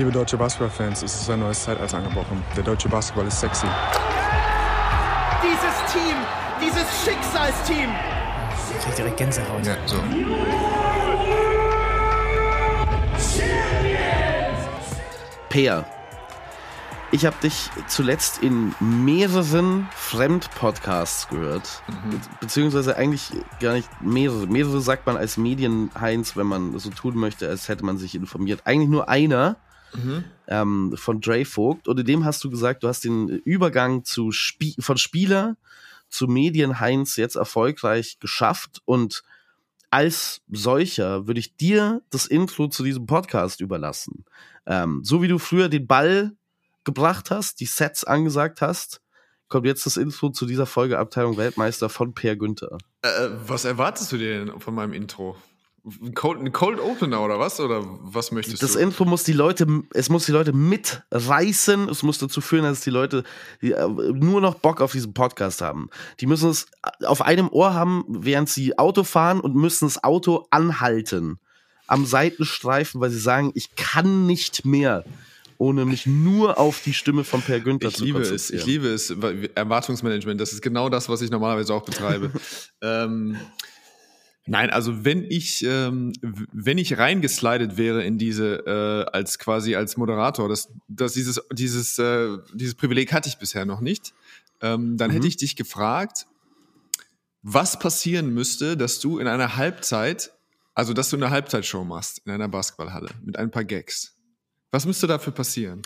Liebe deutsche Basketballfans, es ist ein neues Zeitalter angebrochen. Der deutsche Basketball ist sexy. Dieses Team, dieses Schicksalsteam. Ich krieg direkt Gänsehaut. Ja, so. Peer, ich habe dich zuletzt in mehreren Fremdpodcasts gehört. Be beziehungsweise eigentlich gar nicht mehrere. Mehrere sagt man als Medienheinz, wenn man so tun möchte, als hätte man sich informiert. Eigentlich nur einer ähm, von Dre Vogt. Und in dem hast du gesagt, du hast den Übergang zu Spie von Spieler zu Medienheinz jetzt erfolgreich geschafft. Und als solcher würde ich dir das Intro zu diesem Podcast überlassen. Ähm, so wie du früher den Ball gebracht hast, die Sets angesagt hast, kommt jetzt das Intro zu dieser Folge Abteilung Weltmeister von Per Günther. Äh, was erwartest du denn von meinem Intro? Ein Cold, ein Cold Opener oder was? Oder was möchtest Das du? Intro muss die Leute, es muss die Leute mitreißen. Es muss dazu führen, dass die Leute äh, nur noch Bock auf diesen Podcast haben. Die müssen es auf einem Ohr haben, während sie Auto fahren und müssen das Auto anhalten. Am Seitenstreifen, weil sie sagen, ich kann nicht mehr, ohne mich nur auf die Stimme von Per Günther Ich zu liebe es, ich liebe es. Erwartungsmanagement, das ist genau das, was ich normalerweise auch betreibe. ähm, nein, also wenn ich, ähm, wenn ich reingeslidet wäre in diese, äh, als quasi als Moderator, das, das dieses, dieses, äh, dieses Privileg hatte ich bisher noch nicht, ähm, dann hätte ich dich gefragt, was passieren müsste, dass du in einer Halbzeit, also dass du eine Halbzeitshow machst in einer Basketballhalle mit ein paar Gags. Was müsste dafür passieren?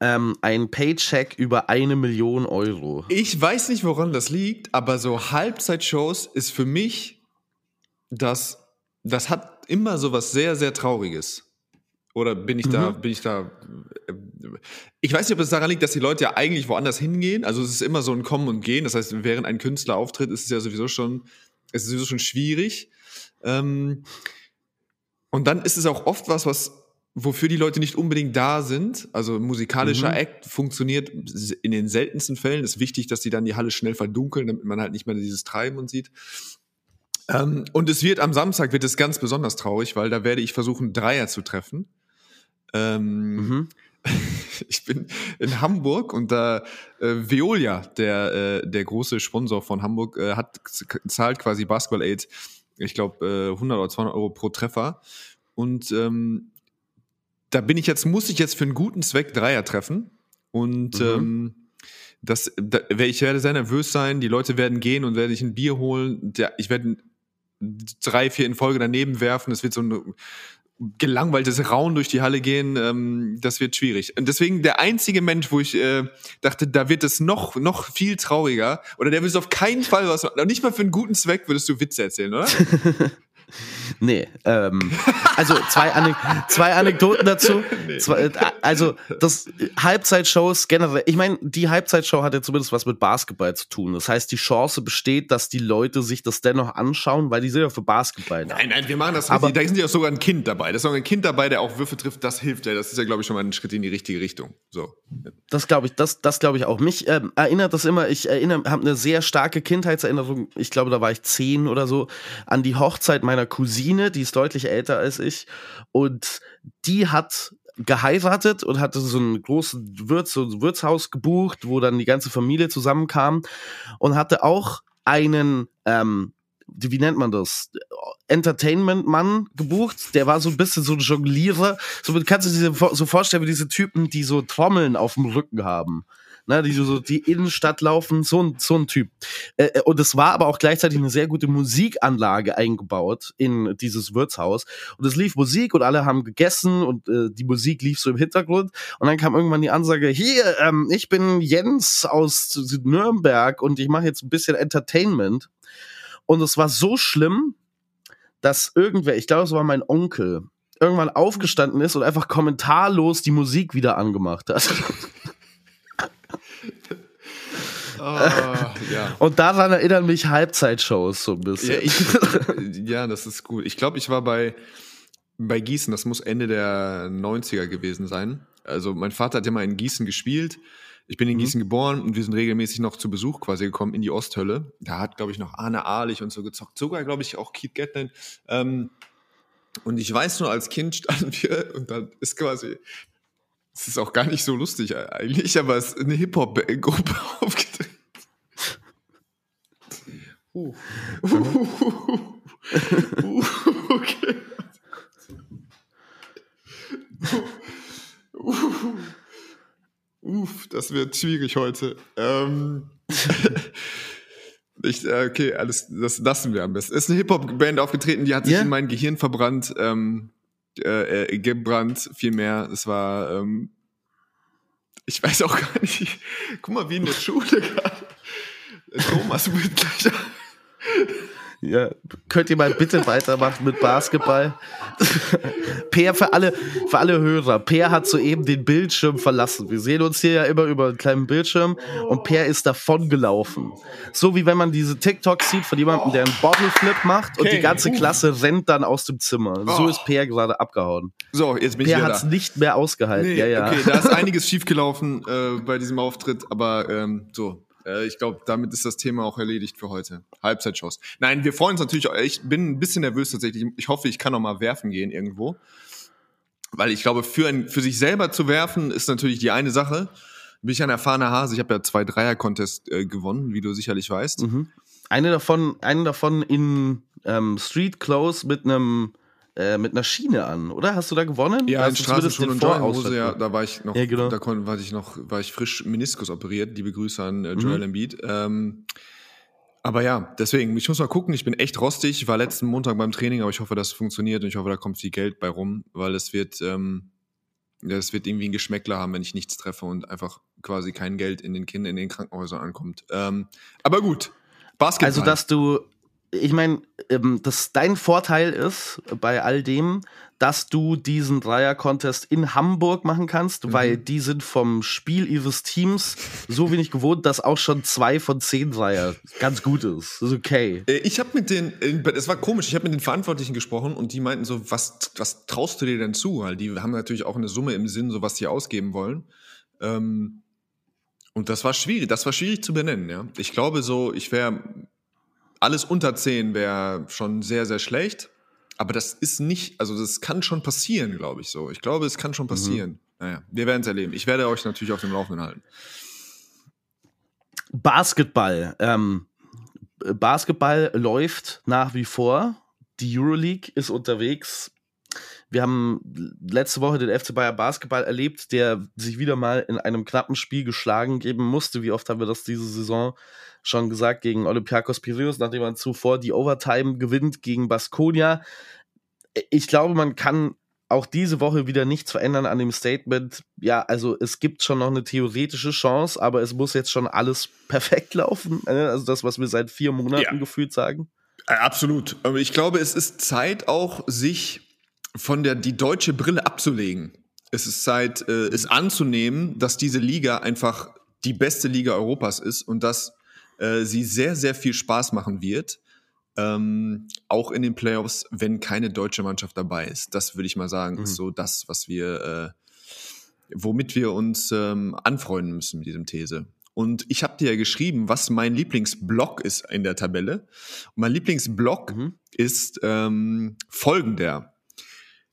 Ähm, ein Paycheck über eine Million Euro. Ich weiß nicht, woran das liegt, aber so Halbzeitshows ist für mich das, das hat immer so was sehr, sehr Trauriges. Oder bin ich da, bin ich da, äh, ich weiß nicht, ob es daran liegt, dass die Leute ja eigentlich woanders hingehen. Also es ist immer so ein Kommen und Gehen. Das heißt, während ein Künstler auftritt, ist es ja sowieso schon, es ist sowieso schon schwierig. Ähm, und dann ist es auch oft was, was, wofür die Leute nicht unbedingt da sind. Also musikalischer Act funktioniert in den seltensten Fällen. Ist wichtig, dass die dann die Halle schnell verdunkeln, damit man halt nicht mehr dieses Treiben und sieht. Ähm, und es wird am Samstag wird es ganz besonders traurig, weil da werde ich versuchen, Dreier zu treffen. Ähm, Mhm. ich bin in Hamburg und da äh, Veolia, der, äh, der große Sponsor von Hamburg, äh, hat zahlt quasi Basketball Aid, ich glaube äh, 100 oder 200 Euro pro Treffer. Und ähm, da bin ich jetzt, muss ich jetzt für einen guten Zweck Dreier treffen. Und Mhm. ähm, das, da, ich werde sehr nervös sein. Die Leute werden gehen und werde ich ein Bier holen. Der, ich werde drei, vier in Folge daneben werfen. Es wird so ein gelangweiltes Raun durch die Halle gehen. Ähm, das wird schwierig. Und deswegen der einzige Mensch, wo ich äh, dachte, da wird es noch, noch viel trauriger. Oder der will auf keinen Fall was machen. Nicht mal für einen guten Zweck würdest du Witze erzählen, oder? Nee, ähm, also zwei, Anek zwei Anekdoten dazu. Zwei, äh, also das Halbzeitshows generell, ich meine, die Halbzeitshow hat ja zumindest was mit Basketball zu tun. Das heißt, die Chance besteht, dass die Leute sich das dennoch anschauen, weil die sind ja für Basketball da. Nein, nein, wir machen das Aber-. Da ist ja auch sogar ein Kind dabei. Da ist auch ein Kind dabei, der auch Würfe trifft. Das hilft ja. Das ist ja, glaube ich, schon mal ein Schritt in die richtige Richtung. So. Das glaube ich, das, das glaube ich auch. Mich ähm, erinnert das immer, ich erinnere, habe eine sehr starke Kindheitserinnerung, ich glaube, da war ich zehn oder so, an die Hochzeit meiner Cousine, die ist deutlich älter als ich. Und die hat geheiratet und hatte so ein großes Wirts, so ein Wirtshaus gebucht, wo dann die ganze Familie zusammenkam und hatte auch einen, ähm, wie nennt man das? Entertainment-Mann gebucht. Der war so ein bisschen so ein Jonglierer. So kannst du dir so vorstellen wie diese Typen, die so Trommeln auf dem Rücken haben. Ne, die so die Innenstadt laufen, so ein, so ein Typ. Äh, äh, und es war aber auch gleichzeitig eine sehr gute Musikanlage eingebaut in dieses Wirtshaus. Und es lief Musik und alle haben gegessen und äh, die Musik lief so im Hintergrund. Und dann kam irgendwann die Ansage, hier, ähm, ich bin Jens aus Nürnberg und ich mache jetzt ein bisschen Entertainment. Und es war so schlimm, dass irgendwer, ich glaube, es war mein Onkel, irgendwann aufgestanden ist und einfach kommentarlos die Musik wieder angemacht hat. Ah, ja. Und daran erinnern mich Halbzeitshows so ein bisschen. Ja, ich, ja, das ist gut. Ich glaube, ich war bei, bei Gießen, das muss Ende der 90er gewesen sein. Also mein Vater hat ja mal in Gießen gespielt. Ich bin in Mhm. Gießen geboren und wir sind regelmäßig noch zu Besuch quasi gekommen in die Osthölle. Da hat, glaube ich, noch Arne Ahlich und so gezockt. Sogar, glaube ich, auch Keith Gatlin. Ähm, Und ich weiß nur, als Kind standen wir und dann ist quasi, es ist auch gar nicht so lustig eigentlich, aber es ist eine Hip-Hop-Gruppe aufgetreten. Uh. Uh. Uh. Okay. Uff, das wird schwierig heute. Ähm, ich, äh, okay, alles, das lassen wir am besten. Es ist eine Hip-Hop-Band aufgetreten, die hat sich yeah. in mein Gehirn verbrannt, ähm, äh, äh, gebrannt, vielmehr. Es war, ähm, ich weiß auch gar nicht. Guck mal, wie in der Schule gerade. Thomas wird gleich. Ja, könnt ihr mal bitte weitermachen mit Basketball? Peer für alle, für alle Hörer. Peer hat soeben den Bildschirm verlassen. Wir sehen uns hier ja immer über einen kleinen Bildschirm und Peer ist davon gelaufen. So wie wenn man diese TikToks sieht von jemandem, der einen Bottle Flip macht und okay. die ganze Klasse rennt dann aus dem Zimmer. So ist Peer gerade abgehauen. So, jetzt bin Peer ich hat es nicht mehr ausgehalten. Nee, ja, ja. Okay, da ist einiges schiefgelaufen äh, bei diesem Auftritt, aber ähm, so, äh, ich glaube, damit ist das Thema auch erledigt für heute. Halbzeitshows. Nein, wir freuen uns natürlich. Ich bin ein bisschen nervös tatsächlich. Ich hoffe, ich kann noch mal werfen gehen irgendwo. Weil ich glaube, für, ein, für sich selber zu werfen ist natürlich die eine Sache. Bin ich ein erfahrener Hase. Ich habe ja zwei Dreier-Contests äh, gewonnen, wie du sicherlich weißt. Mhm. Eine davon, eine davon in ähm, Street Clothes mit einem äh, mit einer Schiene an, oder? Hast du da gewonnen? Ja, in Straßenschuhen und Jogginghose, ja, da war ich noch, ja, genau. da konnte, war ich noch, war ich frisch Meniskus operiert. Liebe Grüße an äh, Joel mhm. Embiid. Ähm, aber ja, deswegen, ich muss mal gucken, ich bin echt rostig, ich war letzten Montag beim Training, aber ich hoffe, das funktioniert und ich hoffe, da kommt viel Geld bei rum, weil es wird, ähm, ja, es wird irgendwie ein Geschmäckler haben, wenn ich nichts treffe und einfach quasi kein Geld in den Kindern, in den Krankenhäusern ankommt. Ähm, aber gut, Basketball. Also, dass du ich meine, ähm, dass dein Vorteil ist bei all dem, dass du diesen Dreier-Contest in Hamburg machen kannst, mhm. weil die sind vom Spiel ihres Teams so wenig gewohnt, dass auch schon zwei von zehn Dreier ganz gut ist. Das ist okay. Äh, ich habe mit den, es war komisch, ich habe mit den Verantwortlichen gesprochen und die meinten so, was, was traust du dir denn zu? Weil die haben natürlich auch eine Summe im Sinn, so was sie ausgeben wollen. Ähm, und das war schwierig, das war schwierig zu benennen, ja. Ich glaube so, ich wäre alles unter 10 wäre schon sehr, sehr schlecht. Aber das ist nicht, also das kann schon passieren, glaube ich so. Ich glaube, es kann schon mhm. passieren. Mhm. Naja, wir werden es erleben. Ich werde euch natürlich auf dem Laufenden halten. Basketball. Ähm, Basketball läuft nach wie vor. Die Euroleague ist unterwegs. Wir haben letzte Woche den FC Bayer Basketball erlebt, der sich wieder mal in einem knappen Spiel geschlagen geben musste. Wie oft haben wir das diese Saison schon gesagt gegen Olympiakos Piraeus, nachdem man zuvor die Overtime gewinnt gegen Baskonia. Ich glaube, man kann auch diese Woche wieder nichts verändern an dem Statement. Ja, also es gibt schon noch eine theoretische Chance, aber es muss jetzt schon alles perfekt laufen. Ne? Also das, was wir seit vier Monaten ja. gefühlt sagen. Äh, absolut. Aber ich glaube, es ist Zeit auch, sich von der die deutsche Brille abzulegen. Es ist Zeit, äh, es anzunehmen, dass diese Liga einfach die beste Liga Europas ist und dass äh, sie sehr, sehr viel Spaß machen wird. Ähm, auch in den Playoffs, wenn keine deutsche Mannschaft dabei ist. Das würde ich mal sagen, mhm. ist so das, was wir, äh, womit wir uns ähm, anfreunden müssen mit diesem These. Und ich habe dir ja geschrieben, was mein Lieblingsblock ist in der Tabelle. Und mein Lieblingsblock mhm. ist ähm, folgender.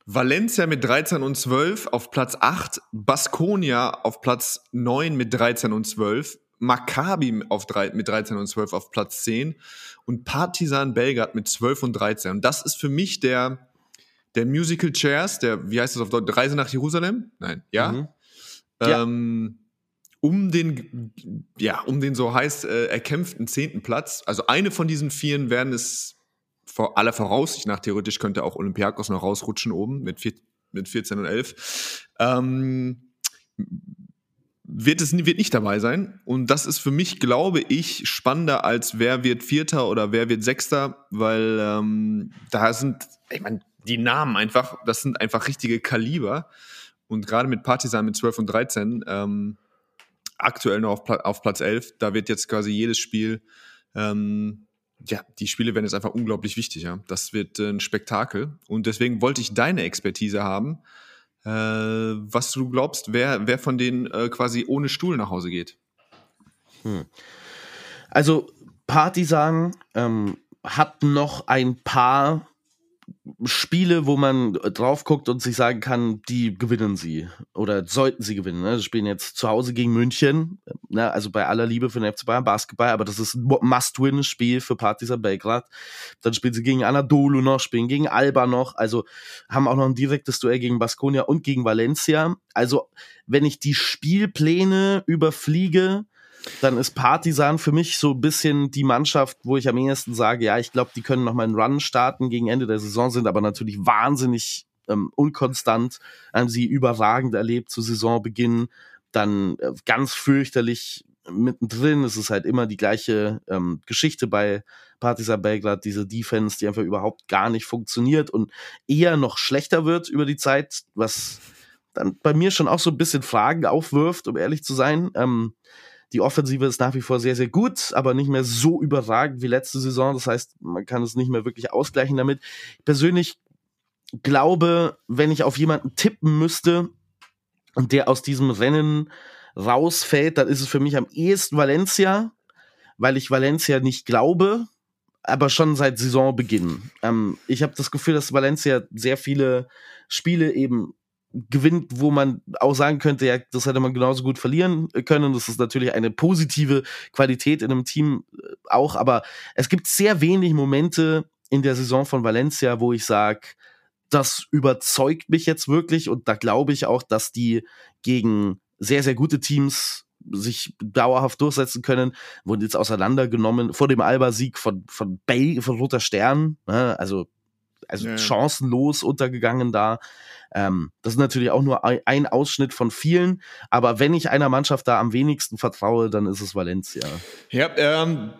Valencia mit 13 und 12 auf Platz 8, Baskonia auf Platz 9 mit 13 und 12, Maccabi auf drei, mit 13 und 12 auf Platz 10 und Partizan Belgrad mit 12 und 13. Und das ist für mich der, der Musical Chairs, der, wie heißt das auf Deutsch, Reise nach Jerusalem? Nein, ja? Mhm. Ähm, um den, ja, um den so heiß äh, erkämpften zehnten Platz. Also eine von diesen vieren werden es vor aller Voraussicht nach theoretisch könnte auch Olympiakos noch rausrutschen oben mit, vier, mit 14 und 11. Ähm, wird es wird nicht dabei sein. Und das ist für mich, glaube ich, spannender als wer wird Vierter oder wer wird Sechster, weil ähm, da sind, ich meine, die Namen einfach, das sind einfach richtige Kaliber. Und gerade mit Partisan mit 12 und 13, ähm, aktuell noch auf, Pla auf Platz 11, da wird jetzt quasi jedes Spiel ähm, ja, die Spiele werden jetzt einfach unglaublich wichtig. Ja. Das wird äh, ein Spektakel. Und deswegen wollte ich deine Expertise haben, äh, was du glaubst, wer, wer von denen äh, quasi ohne Stuhl nach Hause geht. Hm. Also, Partisan ähm, hat noch ein paar Spiele, wo man drauf guckt und sich sagen kann, die gewinnen sie oder sollten sie gewinnen. Ne? Sie spielen jetzt zu Hause gegen München, ne? also bei aller Liebe für den FC Bayern Basketball, aber das ist ein Must-Win-Spiel für Partizan Belgrad. Dann spielen sie gegen Anadolu noch, spielen gegen Alba noch, also haben auch noch ein direktes Duell gegen Baskonia und gegen Valencia. Also wenn ich die Spielpläne überfliege, dann ist Partisan für mich so ein bisschen die Mannschaft, wo ich am ehesten sage, ja, ich glaube, die können noch mal einen Run starten gegen Ende der Saison, sind aber natürlich wahnsinnig ähm, unkonstant, haben sie überragend erlebt zu Saisonbeginn, dann äh, ganz fürchterlich mittendrin. Es ist halt immer die gleiche ähm, Geschichte bei Partizan Belgrad, diese Defense, die einfach überhaupt gar nicht funktioniert und eher noch schlechter wird über die Zeit, was dann bei mir schon auch so ein bisschen Fragen aufwirft, um ehrlich zu sein. Ähm, die Offensive ist nach wie vor sehr, sehr gut, aber nicht mehr so überragend wie letzte Saison. Das heißt, man kann es nicht mehr wirklich ausgleichen damit. Ich persönlich glaube, wenn ich auf jemanden tippen müsste und der aus diesem Rennen rausfällt, dann ist es für mich am ehesten Valencia, weil ich Valencia nicht glaube, aber schon seit Saisonbeginn. Ähm, ich habe das Gefühl, dass Valencia sehr viele Spiele eben gewinnt, wo man auch sagen könnte, ja, das hätte man genauso gut verlieren können. Das ist natürlich eine positive Qualität in einem Team äh, auch, aber es gibt sehr wenig Momente in der Saison von Valencia, wo ich sage, das überzeugt mich jetzt wirklich und da glaube ich auch, dass die gegen sehr, sehr gute Teams sich dauerhaft durchsetzen können, wurden jetzt auseinandergenommen vor dem Alba-Sieg von, von, Bay, von Roter Stern, ne? also, also ja. chancenlos untergegangen da. Ähm, das ist natürlich auch nur ein Ausschnitt von vielen, aber wenn ich einer Mannschaft da am wenigsten vertraue, dann ist es Valencia. Ja, ähm,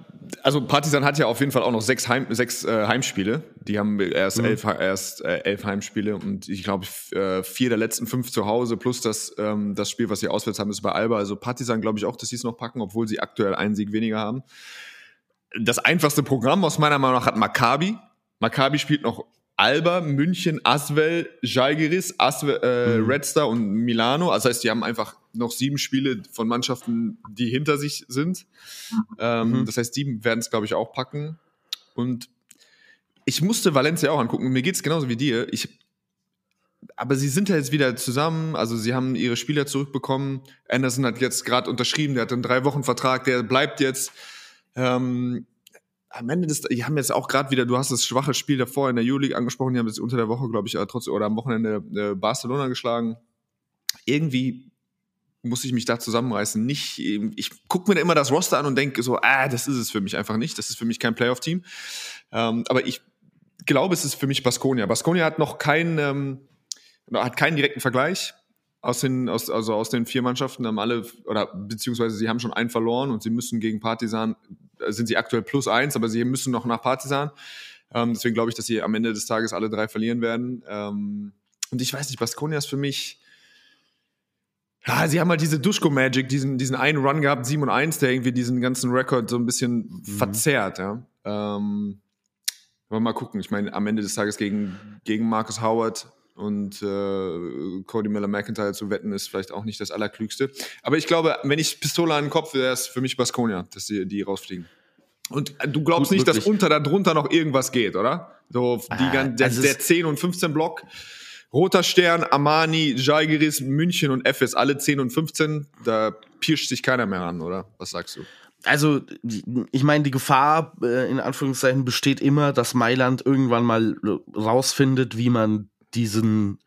also Partizan hat ja auf jeden Fall auch noch sechs, Heim, sechs äh, Heimspiele. Die haben erst, mhm. elf, erst äh, elf Heimspiele und ich glaube äh, vier der letzten fünf zu Hause plus das, ähm, das Spiel, was sie auswärts haben, ist bei Alba. Also Partizan glaube ich auch, dass sie es noch packen, obwohl sie aktuell einen Sieg weniger haben. Das einfachste Programm aus meiner Meinung nach hat Maccabi. Maccabi spielt noch Alba, München, Aswell, Žalgiris, Aswell, äh, mhm. Red Star und Milano. Also das heißt, die haben einfach noch sieben Spiele von Mannschaften, die hinter sich sind. Ähm, mhm. Das heißt, die werden es, glaube ich, auch packen. Und ich musste Valencia auch angucken. Mir geht es genauso wie dir. Ich, aber sie sind ja jetzt wieder zusammen. Also sie haben ihre Spieler zurückbekommen. Anderson hat jetzt gerade unterschrieben. Der hat einen drei Wochen Vertrag. Der bleibt jetzt. Ähm, am Ende des, die haben jetzt auch gerade wieder, du hast das schwache Spiel davor in der Euroleague angesprochen, die haben jetzt unter der Woche, glaube ich, äh, trotzdem oder am Wochenende äh, Barcelona geschlagen. Irgendwie muss ich mich da zusammenreißen. Nicht, ich gucke mir da immer das Roster an und denke so, ah, das ist es für mich einfach nicht. Das ist für mich kein Playoff-Team. Ähm, aber ich glaube, es ist für mich Baskonia. Baskonia hat noch keinen, ähm, hat keinen direkten Vergleich aus den, aus, also aus den vier Mannschaften haben alle, oder beziehungsweise sie haben schon einen verloren und sie müssen gegen Partisan sind sie aktuell plus eins, aber sie müssen noch nach Partisan. Ähm, deswegen glaube ich, dass sie am Ende des Tages alle drei verlieren werden. Ähm, und ich weiß nicht, Baskonia ist für mich. Ja, sie haben halt diese Duschko-Magic, diesen, diesen einen Run gehabt, 7 und 1, der irgendwie diesen ganzen Rekord so ein bisschen mhm. verzerrt, ja. Ähm, aber mal gucken. Ich meine, am Ende des Tages gegen, gegen Marcus Howard und äh, Cody Miller McIntyre zu wetten, ist vielleicht auch nicht das Allerklügste. Aber ich glaube, wenn ich Pistole an den Kopf, wäre es für mich Baskonia, dass die, die rausfliegen. Und äh, du glaubst Gut, nicht, wirklich. dass unter darunter noch irgendwas geht, oder? So die, ah, der, also der 10 und 15 Block. Roter Stern, Armani, Jalgiris, München und FS, alle 10 und 15, da pirscht sich keiner mehr an, oder? Was sagst du? also ich meine, die Gefahr äh, in Anführungszeichen besteht immer, dass Mailand irgendwann mal rausfindet, wie man diesen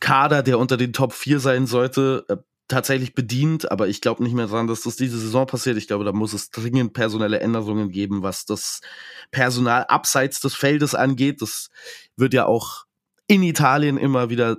Kader, der unter den Top 4 sein sollte, äh, tatsächlich bedient, aber ich glaube nicht mehr daran, dass das diese Saison passiert. Ich glaube, da muss es dringend personelle Änderungen geben, was das Personal abseits des Feldes angeht. Das wird ja auch in Italien immer wieder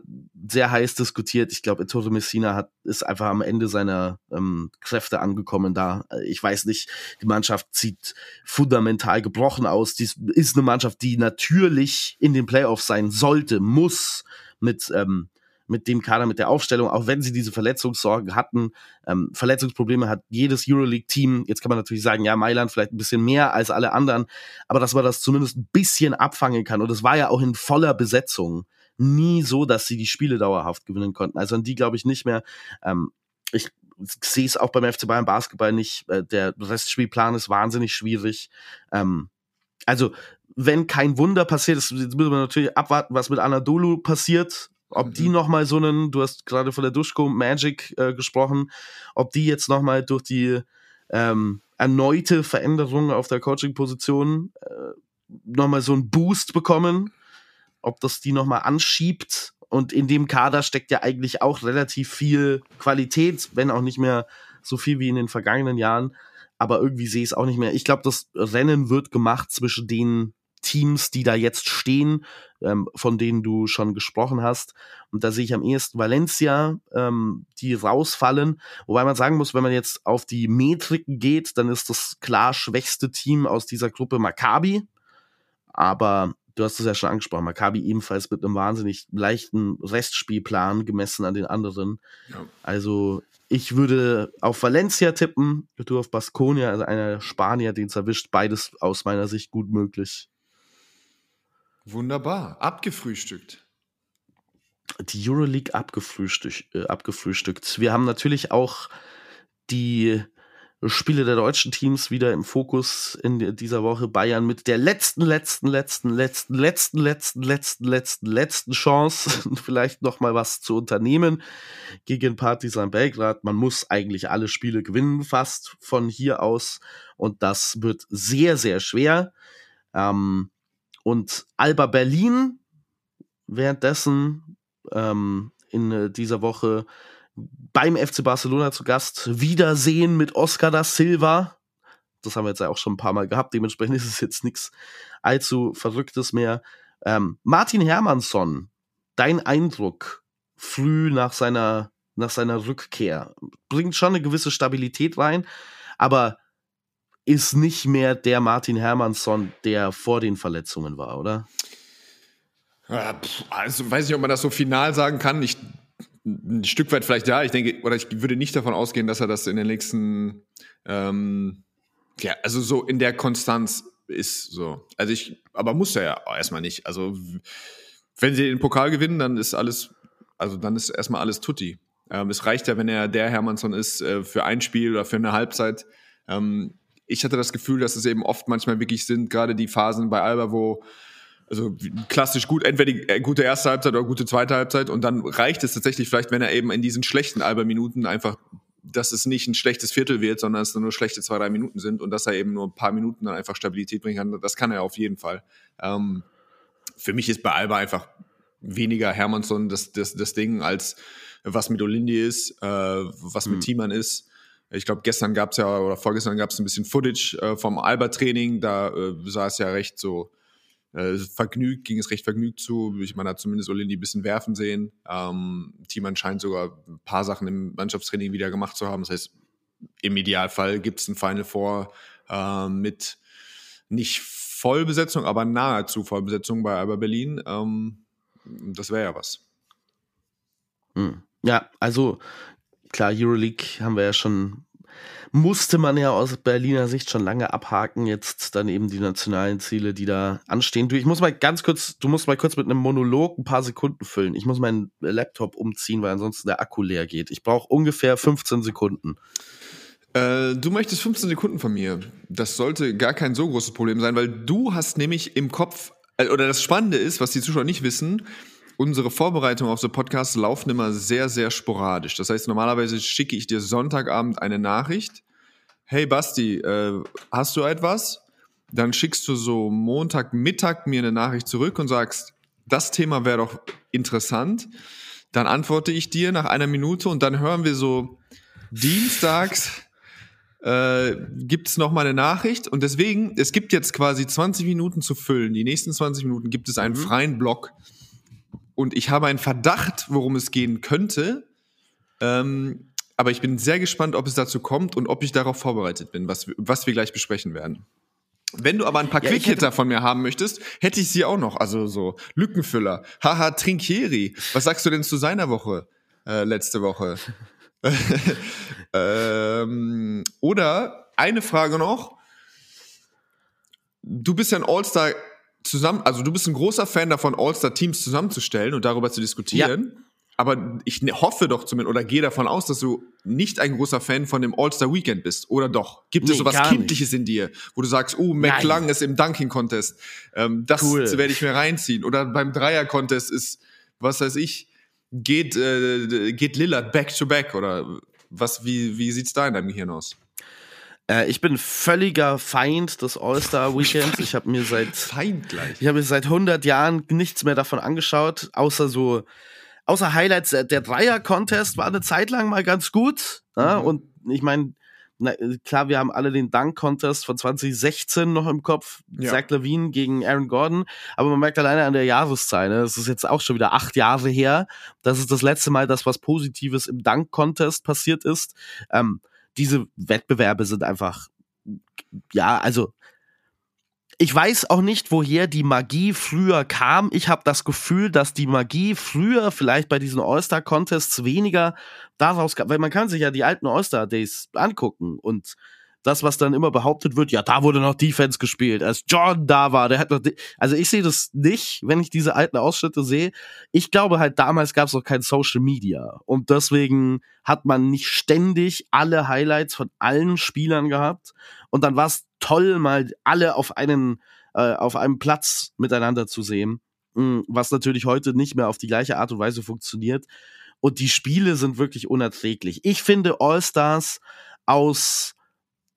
sehr heiß diskutiert. Ich glaube, Ettore Messina hat, ist einfach am Ende seiner ähm, Kräfte angekommen da. Ich weiß nicht, die Mannschaft sieht fundamental gebrochen aus. Dies ist eine Mannschaft, die natürlich in den Playoffs sein sollte, muss mit ähm, mit dem Kader, mit der Aufstellung, auch wenn sie diese Verletzungssorgen hatten. Ähm, Verletzungsprobleme hat jedes Euroleague-Team. Jetzt kann man natürlich sagen, ja, Mailand vielleicht ein bisschen mehr als alle anderen, aber dass man das zumindest ein bisschen abfangen kann. Und es war ja auch in voller Besetzung nie so, dass sie die Spiele dauerhaft gewinnen konnten. Also an die glaube ich nicht mehr. Ähm, ich sehe es auch beim FC Bayern Basketball nicht. Äh, der Restspielplan ist wahnsinnig schwierig. Ähm, also wenn kein Wunder passiert, jetzt müssen wir natürlich abwarten, was mit Anadolu passiert, ob mhm. die nochmal so einen, du hast gerade von der Duschko Magic äh, gesprochen, ob die jetzt nochmal durch die ähm, erneute Veränderung auf der Coaching-Position äh, nochmal so einen Boost bekommen, ob das die nochmal anschiebt. Und in dem Kader steckt ja eigentlich auch relativ viel Qualität, wenn auch nicht mehr so viel wie in den vergangenen Jahren. Aber irgendwie sehe ich es auch nicht mehr. Ich glaube, das Rennen wird gemacht zwischen den Teams, die da jetzt stehen, ähm, von denen du schon gesprochen hast. Und da sehe ich am ehesten Valencia, ähm, die rausfallen. Wobei man sagen muss, wenn man jetzt auf die Metriken geht, dann ist das klar schwächste Team aus dieser Gruppe Maccabi. Aber du hast es ja schon angesprochen, Maccabi ebenfalls mit einem wahnsinnig leichten Restspielplan gemessen an den anderen. Ja. Also ich würde auf Valencia tippen, du auf Baskonia, also einer Spanier, den es erwischt. Beides aus meiner Sicht gut möglich. Wunderbar, abgefrühstückt. Die Euroleague abgefrühstückt, äh, abgefrühstückt. Wir haben natürlich auch die Spiele der deutschen Teams wieder im Fokus in dieser Woche. Bayern mit der letzten, letzten, letzten, letzten, letzten, letzten, letzten, letzten, letzten Chance, vielleicht noch mal was zu unternehmen gegen Partizan Belgrad. Man muss eigentlich alle Spiele gewinnen, fast von hier aus. Und das wird sehr, sehr schwer. Ähm, und Alba Berlin währenddessen ähm, in äh, dieser Woche beim FC Barcelona zu Gast. Wiedersehen mit Oscar da Silva. Das haben wir jetzt ja auch schon ein paar Mal gehabt. Dementsprechend ist es jetzt nichts allzu Verrücktes mehr. Ähm, Martin Hermansson, dein Eindruck früh nach seiner, nach seiner Rückkehr bringt schon eine gewisse Stabilität rein, aber ist nicht mehr der Martin Hermansson, der vor den Verletzungen war, oder? Also weiß nicht, ob man das so final sagen kann. Ich, ein Stück weit vielleicht ja. Ich denke, oder ich würde nicht davon ausgehen, dass er das in den nächsten, ähm, ja, also so in der Konstanz ist. So. Also ich, aber muss er ja erstmal nicht. Also wenn sie den Pokal gewinnen, dann ist alles, also dann ist erstmal alles tutti. Ähm, es reicht ja, wenn er der Hermansson ist äh, für ein Spiel oder für eine Halbzeit. Ähm, ich hatte das Gefühl, dass es eben oft manchmal wirklich sind, gerade die Phasen bei Alba, wo also klassisch gut, entweder die äh, gute erste Halbzeit oder gute zweite Halbzeit und dann reicht es tatsächlich vielleicht, wenn er eben in diesen schlechten Alba-Minuten einfach, dass es nicht ein schlechtes Viertel wird, sondern es nur schlechte zwei, drei Minuten sind und dass er eben nur ein paar Minuten dann einfach Stabilität bringen kann. Das kann er auf jeden Fall. Ähm, für mich ist bei Alba einfach weniger Hermannsson das, das, das Ding, als was mit Olindi ist, äh, was mit mhm. Thiemann ist. Ich glaube, gestern gab es ja oder vorgestern gab es ein bisschen Footage äh, vom Alba-Training. Da äh, sah es ja recht so äh, vergnügt, ging es recht vergnügt zu. Ich meine, hat zumindest Olindi ein bisschen werfen sehen. Ähm, Team scheint sogar ein paar Sachen im Mannschaftstraining wieder gemacht zu haben. Das heißt, im Idealfall gibt es ein Final Four äh, mit nicht Vollbesetzung, aber nahezu Vollbesetzung bei Alba Berlin. Ähm, das wäre ja was. Hm. Ja, also klar, Euroleague haben wir ja schon, musste man ja aus Berliner Sicht schon lange abhaken. Jetzt dann eben die nationalen Ziele, die da anstehen. Du, ich muss mal ganz kurz, du musst mal kurz mit einem Monolog ein paar Sekunden füllen. Ich muss meinen Laptop umziehen, weil ansonsten der Akku leer geht. Ich brauche ungefähr 15 Sekunden. Äh, du möchtest 15 Sekunden von mir. Das sollte gar kein so großes Problem sein, weil du hast nämlich im Kopf, äh, oder das Spannende ist, was die Zuschauer nicht wissen, unsere Vorbereitungen auf so Podcasts laufen immer sehr, sehr sporadisch. Das heißt, normalerweise schicke ich dir Sonntagabend eine Nachricht. Hey Basti, äh, hast du etwas? Dann schickst du so Montagmittag mir eine Nachricht zurück und sagst, das Thema wäre doch interessant. Dann antworte ich dir nach einer Minute und dann hören wir so dienstags äh, gibt es nochmal eine Nachricht und deswegen, es gibt jetzt quasi 20 Minuten zu füllen. Die nächsten 20 Minuten gibt es einen mhm. freien Block und ich habe einen Verdacht, worum es gehen könnte. Ähm, aber ich bin sehr gespannt, ob es dazu kommt und ob ich darauf vorbereitet bin, was, was wir gleich besprechen werden. Wenn du aber ein paar ja, Quickhitter von mir haben möchtest, hätte ich sie auch noch. Also so Lückenfüller. Haha, Trinkieri. Was sagst du denn zu seiner Woche? Äh, letzte Woche. ähm, oder eine Frage noch. Du bist ja ein All-Star zusammen, also du bist ein großer Fan davon, All-Star-Teams zusammenzustellen und darüber zu diskutieren. aber ich ne, hoffe doch zumindest oder gehe davon aus, dass du nicht ein großer Fan von dem All-Star-Weekend bist. Oder doch? Gibt es Nee, sowas gar Kindliches in dir, wo du sagst, oh, McLang Nein. ist im Dunking-Contest. Ähm, das Cool. werde ich mir reinziehen. Oder beim Dreier-Contest ist, was weiß ich, geht, äh, geht Lillard back-to-back oder was, wie, wie sieht's da in deinem Gehirn aus? Äh, ich bin völliger Feind des All-Star-Weekends. Ich habe mir seit Feind gleich. Ich habe mir seit 100 Jahren nichts mehr davon angeschaut, außer so, außer Highlights. Der Dreier-Contest war eine Zeit lang mal ganz gut. Ja? Mhm. Und ich meine, klar, wir haben alle den Dunk-Contest von 2016 noch im Kopf. Ja. Zach Levine gegen Aaron Gordon. Aber man merkt alleine an der Jahreszahl, ne? es ist jetzt auch schon wieder acht Jahre her. Das ist das letzte Mal, dass was Positives im Dunk-Contest passiert ist. Ähm, diese Wettbewerbe sind einfach, ja, also ich weiß auch nicht, woher die Magie früher kam. Ich habe das Gefühl, dass die Magie früher vielleicht bei diesen All-Star-Contests weniger daraus kam, weil man kann sich ja die alten All-Star-Days angucken und das, was dann immer behauptet wird, ja, da wurde noch Defense gespielt, als Jordan da war, der hat noch, De also ich sehe das nicht, wenn ich diese alten Ausschnitte sehe. Ich glaube halt, damals gab es noch kein Social Media und deswegen hat man nicht ständig alle Highlights von allen Spielern gehabt und dann war es toll, mal alle auf einen, äh, auf einem Platz miteinander zu sehen, Mm, was natürlich heute nicht mehr auf die gleiche Art und Weise funktioniert. Und die Spiele sind wirklich unerträglich. Ich finde All-Stars aus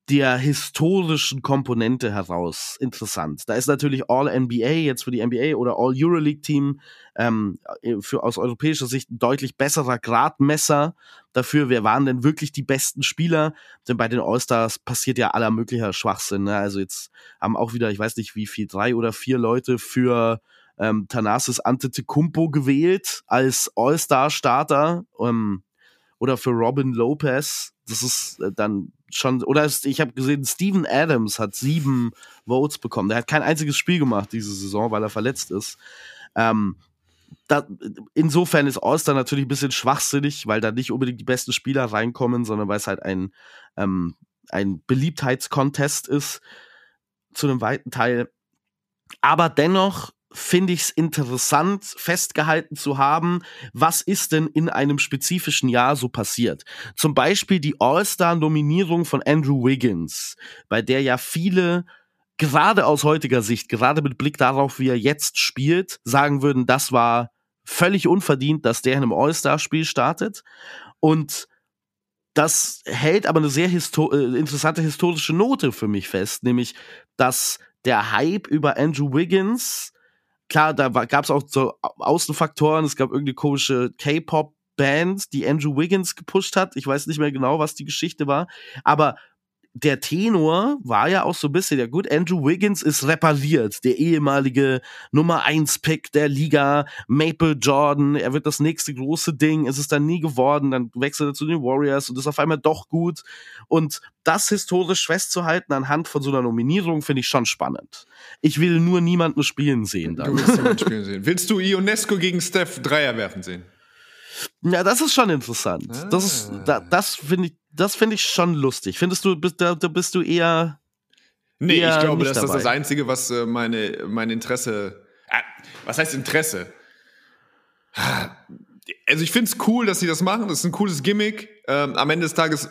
der historischen Komponente heraus interessant. Da ist natürlich All-NBA jetzt für die NBA oder All-Euroleague-Team ähm, für aus europäischer Sicht ein deutlich besserer Gradmesser dafür, wer waren denn wirklich die besten Spieler. Denn bei den All-Stars passiert ja aller möglicher Schwachsinn. Ne? Also jetzt haben auch wieder, ich weiß nicht wie viel, drei oder vier Leute für ähm, Thanasis Antetokounmpo gewählt als All-Star-Starter ähm, oder für Robin Lopez. Das ist äh, dann schon, oder ich habe gesehen, Steven Adams hat sieben Votes bekommen. Der hat kein einziges Spiel gemacht diese Saison, weil er verletzt ist. Ähm, da, insofern ist All-Star natürlich ein bisschen schwachsinnig, weil da nicht unbedingt die besten Spieler reinkommen, sondern weil es halt ein, ähm, ein Beliebtheitskontest ist, zu einem weiten Teil. Aber dennoch finde ich es interessant, festgehalten zu haben, was ist denn in einem spezifischen Jahr so passiert. Zum Beispiel die All-Star-Nominierung von Andrew Wiggins, bei der ja viele gerade aus heutiger Sicht, gerade mit Blick darauf, wie er jetzt spielt, sagen würden, das war völlig unverdient, dass der in einem All-Star-Spiel startet. Und das hält aber eine sehr histo äh, interessante historische Note für mich fest, nämlich, dass der Hype über Andrew Wiggins, klar, da gab es auch so Außenfaktoren, es gab irgendeine komische K-Pop-Band, die Andrew Wiggins gepusht hat. Ich weiß nicht mehr genau, was die Geschichte war, aber der Tenor war ja auch so ein bisschen, ja gut, Andrew Wiggins ist repariert, der ehemalige Nummer 1 Pick der Liga, Maple Jordan, er wird das nächste große Ding, es ist dann nie geworden, dann wechselt er zu den Warriors und ist auf einmal doch gut und das historisch festzuhalten anhand von so einer Nominierung finde ich schon spannend. Ich will nur niemanden spielen sehen Du dann. willst jemanden spielen sehen. Willst du Ionesco gegen Steph Dreier werfen sehen? Ja, das ist schon interessant. Das ist, da, das finde ich, das finde ich schon lustig. Findest du, bist, da, da bist du eher, Nee, eher ich glaube, das ist das dabei. Einzige, was äh, meine, mein Interesse. Äh, was heißt Interesse? Also ich finde es cool, dass sie das machen. Das ist ein cooles Gimmick. Ähm, am Ende des Tages.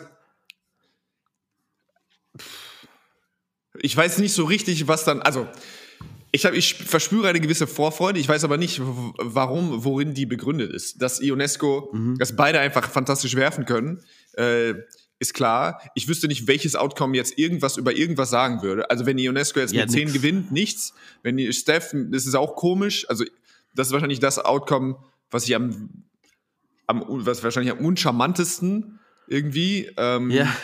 Ich weiß nicht so richtig, was dann. Also ich, hab, ich verspüre eine gewisse Vorfreude. Ich weiß aber nicht, warum, worin die begründet ist. Dass Ionesco, Mhm. dass beide einfach fantastisch werfen können, äh, ist klar. Ich wüsste nicht, welches Outcome jetzt irgendwas über irgendwas sagen würde. Also wenn Ionesco jetzt Ja, mit 10 nix. gewinnt, nichts. Wenn die Steph, das ist auch komisch. Also das ist wahrscheinlich das Outcome, was ich am, am was wahrscheinlich am uncharmantesten irgendwie. Ähm, ja.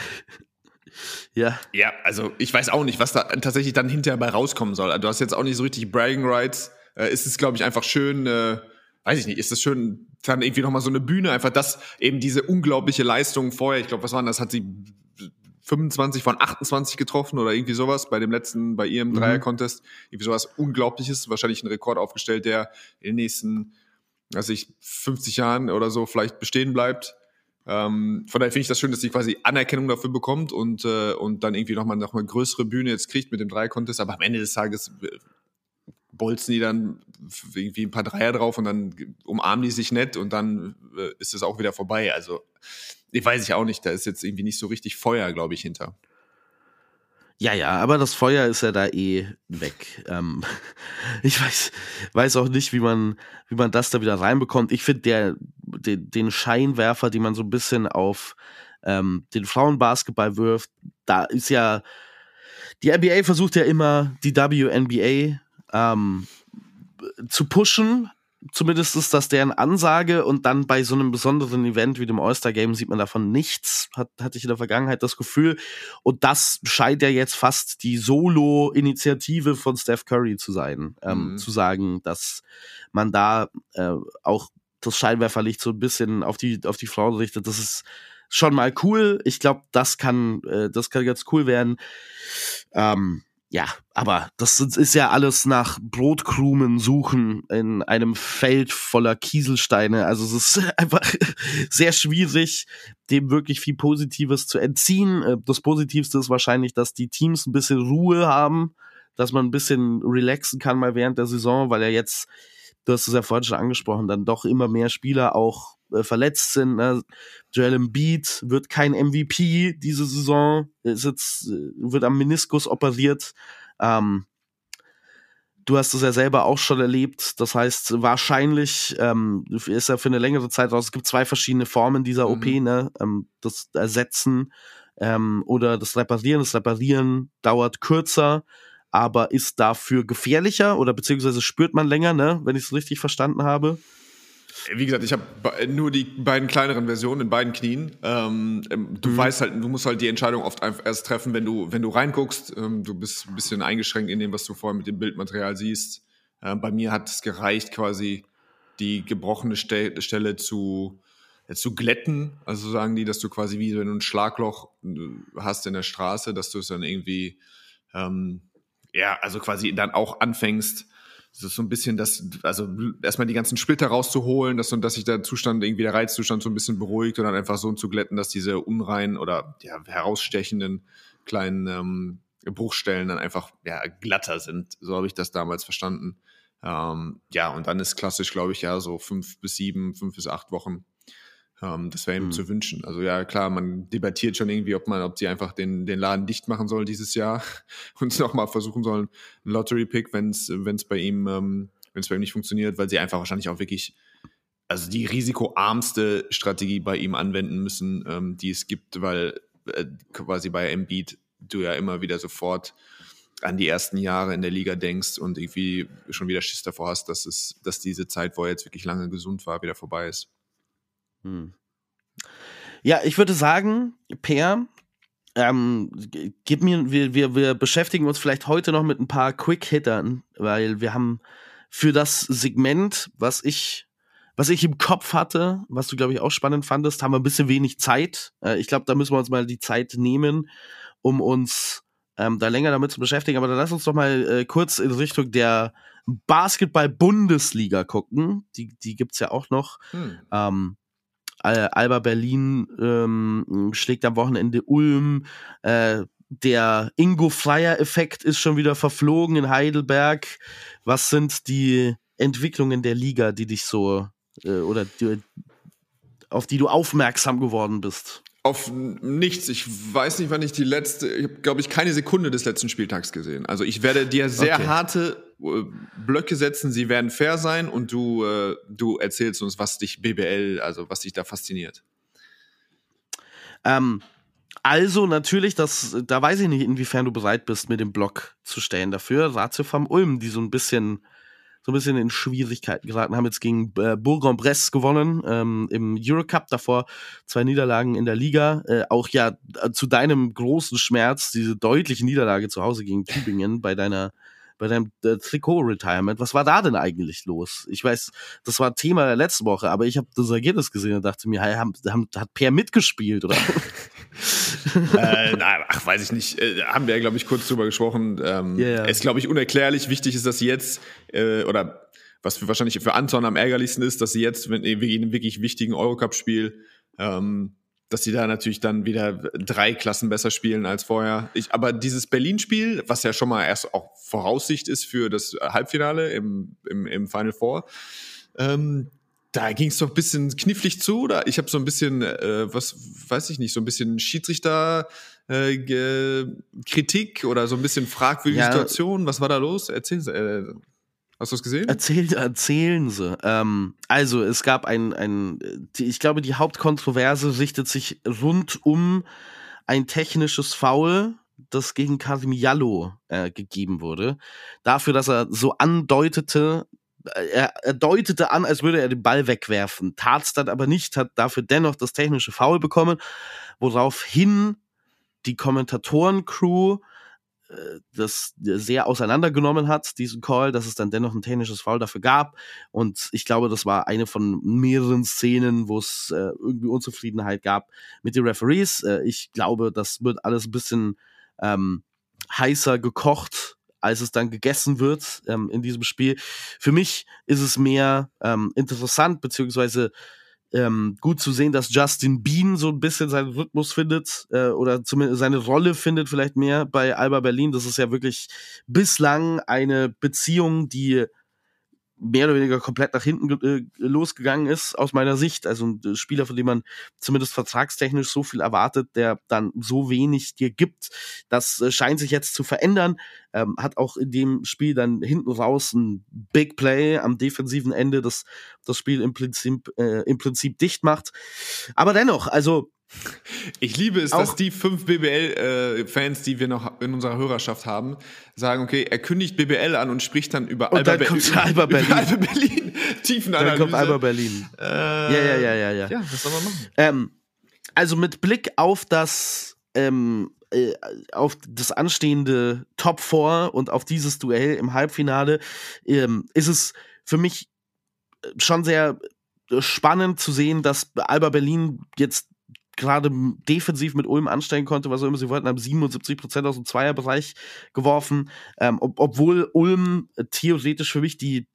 Ja. ja, also ich weiß auch nicht, was da tatsächlich dann hinterher bei rauskommen soll. Du hast jetzt auch nicht so richtig Bragging Rights. Äh, ist es, glaube ich, einfach schön, äh, weiß ich nicht, ist es schön, dann irgendwie nochmal so eine Bühne, einfach das, eben diese unglaubliche Leistung vorher, ich glaube, was waren das, hat sie 25 von 28 getroffen oder irgendwie sowas bei dem letzten, bei ihrem Dreier-Contest. Irgendwie sowas Unglaubliches, wahrscheinlich ein Rekord aufgestellt, der in den nächsten, weiß ich, 50 Jahren oder so vielleicht bestehen bleibt. Ähm, von daher finde ich das schön, dass sie quasi Anerkennung dafür bekommt und, äh, und dann irgendwie nochmal noch mal größere Bühne jetzt kriegt mit dem Dreier-Contest. Aber am Ende des Tages, äh, bolzen die dann irgendwie ein paar Dreier drauf und dann umarmen die sich nett und dann äh, ist es auch wieder vorbei. Also, ich weiß ich auch nicht, da ist jetzt irgendwie nicht so richtig Feuer, glaube ich, hinter. Ja, ja, aber das Feuer ist ja da eh weg. Ähm, ich weiß, weiß auch nicht, wie man, wie man das da wieder reinbekommt. Ich finde der, den, den Scheinwerfer, den man so ein bisschen auf ähm, den Frauenbasketball wirft, da ist ja, die NBA versucht ja immer, die WNBA ähm, zu pushen, zumindest ist das deren Ansage und dann bei so einem besonderen Event wie dem All-Star-Game sieht man davon nichts, hat, hatte ich in der Vergangenheit das Gefühl. Und das scheint ja jetzt fast die Solo-Initiative von Steph Curry zu sein, ähm, mhm. zu sagen, dass man da äh, auch das Scheinwerferlicht so ein bisschen auf die, auf die Frauen richtet. Das ist schon mal cool. Ich glaube, das kann, äh, das kann ganz cool werden. Ähm, ja, aber das ist ja alles nach Brotkrumen suchen in einem Feld voller Kieselsteine. Also es ist einfach sehr schwierig, dem wirklich viel Positives zu entziehen. Äh, das Positivste ist wahrscheinlich, dass die Teams ein bisschen Ruhe haben, dass man ein bisschen relaxen kann mal während der Saison, weil ja jetzt, du hast es ja vorhin schon angesprochen, dann doch immer mehr Spieler auch äh, verletzt sind. Ne? Joel Embiid wird kein MVP diese Saison, ist jetzt, äh, wird am Meniskus operiert. Ähm, du hast es ja selber auch schon erlebt. Das heißt, wahrscheinlich ähm, ist er für eine längere Zeit raus. Es gibt zwei verschiedene Formen dieser mhm. OP, ne? Ähm, das Ersetzen ähm, oder das Reparieren. Das Reparieren dauert kürzer, aber ist dafür gefährlicher oder beziehungsweise spürt man länger, ne? Wenn ich es richtig verstanden habe. Wie gesagt, ich habe nur die beiden kleineren Versionen in beiden Knien. Ähm, ähm, du mhm. weißt halt, du musst halt die Entscheidung oft erst treffen, wenn du, wenn du reinguckst. Ähm, du bist ein bisschen eingeschränkt in dem, was du vorher mit dem Bildmaterial siehst. Ähm, bei mir hat es gereicht, quasi die gebrochene Ste Stelle zu, äh, zu glätten. Also sagen die, dass du quasi wie wenn du ein Schlagloch äh, hast in der Straße, dass du es dann irgendwie, ähm, ja, also quasi dann auch anfängst, so ein bisschen das, also erstmal die ganzen Splitter rauszuholen, dass, dass sich der Zustand, irgendwie der Reizzustand so ein bisschen beruhigt und dann einfach so zu glätten, dass diese unreinen oder ja, herausstechenden kleinen ähm, Bruchstellen dann einfach ja, glatter sind. So habe ich das damals verstanden. Ähm, ja, und dann ist klassisch, glaube ich, ja, so fünf bis sieben, fünf bis acht Wochen ähm, das wäre ihm mhm. zu wünschen. Also ja, klar, man debattiert schon irgendwie, ob man, ob sie einfach den, den Laden dicht machen sollen dieses Jahr und nochmal versuchen sollen, ein Lottery-Pick, wenn es bei ihm, ähm, wenn es bei ihm nicht funktioniert, weil sie einfach wahrscheinlich auch wirklich also die risikoarmste Strategie bei ihm anwenden müssen, ähm, die es gibt, weil äh, quasi bei Embiid du ja immer wieder sofort an die ersten Jahre in der Liga denkst und irgendwie schon wieder Schiss davor hast, dass es, dass diese Zeit, wo er jetzt wirklich lange gesund war, wieder vorbei ist. Hm. Ja, ich würde sagen, Per, ähm, gib mir, wir, wir, wir beschäftigen uns vielleicht heute noch mit ein paar Quick-Hittern, weil wir haben für das Segment, was ich, was ich im Kopf hatte, was du, glaube ich, auch spannend fandest, haben wir ein bisschen wenig Zeit. Äh, ich glaube, da müssen wir uns mal die Zeit nehmen, um uns ähm, da länger damit zu beschäftigen. Aber dann lass uns doch mal äh, kurz in Richtung der Basketball-Bundesliga gucken. Die, die gibt's ja auch noch. Hm. Ähm, Alba Berlin ähm, schlägt am Wochenende Ulm. Äh, der Ingo Flyer-Effekt ist schon wieder verflogen in Heidelberg. Was sind die Entwicklungen der Liga, die dich so äh, oder die, auf die du aufmerksam geworden bist? Auf nichts. Ich weiß nicht, wann ich die letzte, ich habe, glaube ich, keine Sekunde des letzten Spieltags gesehen. Also ich werde dir sehr okay. harte äh, Blöcke setzen, sie werden fair sein und du, äh, du erzählst uns, was dich BBL, also was dich da fasziniert. Ähm, also natürlich, das, da weiß ich nicht, inwiefern du bereit bist, mir den Block zu stellen dafür. Ratio vom Ulm, die so ein bisschen so ein bisschen in Schwierigkeiten geraten, haben jetzt gegen äh, Bourg-en-Bresse gewonnen ähm, im Eurocup, davor zwei Niederlagen in der Liga. Äh, auch ja zu deinem großen Schmerz diese deutliche Niederlage zu Hause gegen Tübingen bei deiner bei deinem äh, Trikot-Retirement. Was war da denn eigentlich los? Ich weiß, das war Thema der letzten Woche, aber ich habe das Ergebnis gesehen und dachte mir, hey, haben, haben, hat Per mitgespielt, oder? äh, na, ach, weiß ich nicht. Äh, haben wir ja, glaube ich, kurz drüber gesprochen. Ähm, yeah. Ist, glaube ich, unerklärlich. Wichtig ist, dass sie jetzt, äh, oder was für, wahrscheinlich für Anton am ärgerlichsten ist, dass sie jetzt, wenn in einem wirklich wichtigen Eurocup-Spiel, ähm, dass sie da natürlich dann wieder drei Klassen besser spielen als vorher. Ich, aber dieses Berlin-Spiel, was ja schon mal erst auch Voraussicht ist für das Halbfinale im, im, im Final Four, ähm, da ging es doch ein bisschen knifflig zu, oder? Ich habe so ein bisschen, äh, was weiß ich nicht, so ein bisschen Schiedsrichter äh, Kritik oder so ein bisschen fragwürdige ja. Situation. Was war da los? Erzählen Sie. Äh, Hast du es gesehen? Erzähl, erzählen Sie. Ähm, also, es gab ein, ein, ich glaube, die Hauptkontroverse richtet sich rund um ein technisches Foul, das gegen Kasim Jallo äh, gegeben wurde. Dafür, dass er so andeutete, er, er deutete an, als würde er den Ball wegwerfen, tat es dann aber nicht, hat dafür dennoch das technische Foul bekommen, woraufhin die Kommentatoren-Crew äh, das sehr auseinandergenommen hat, diesen Call, dass es dann dennoch ein technisches Foul dafür gab. Und ich glaube, das war eine von mehreren Szenen, wo es äh, irgendwie Unzufriedenheit gab mit den Referees. Äh, ich glaube, das wird alles ein bisschen ähm, heißer gekocht, als es dann gegessen wird ähm, in diesem Spiel. Für mich ist es mehr ähm, interessant, beziehungsweise ähm, gut zu sehen, dass Justin Bean so ein bisschen seinen Rhythmus findet äh, oder zumindest seine Rolle findet vielleicht mehr bei Alba Berlin. Das ist ja wirklich bislang eine Beziehung, die mehr oder weniger komplett nach hinten äh, losgegangen ist, aus meiner Sicht. Also ein äh, Spieler, von dem man zumindest vertragstechnisch so viel erwartet, der dann so wenig dir gibt. Das äh, scheint sich jetzt zu verändern. Ähm, hat auch in dem Spiel dann hinten raus ein Big Play am defensiven Ende, das das Spiel im Prinzip, äh, im Prinzip dicht macht. Aber dennoch, also ich liebe es, dass die fünf BBL-Fans, äh, die wir noch in unserer Hörerschaft haben, sagen, okay, er kündigt BBL an und spricht dann über und Alba, dann kommt über, Alba Berlin. Über Alba Berlin. Tiefenanalyse. Dann kommt Alba Berlin. Äh, ja, ja, ja, ja, ja. Ja, was soll man machen? Ähm, also mit Blick auf das ähm, äh, auf das anstehende Top 4 und auf dieses Duell im Halbfinale ähm, ist es für mich schon sehr spannend zu sehen, dass Alba Berlin jetzt gerade defensiv mit Ulm ansteigen konnte, was auch immer sie wollten, haben 77 Prozent aus dem Zweierbereich geworfen, ähm, ob, obwohl Ulm theoretisch für mich die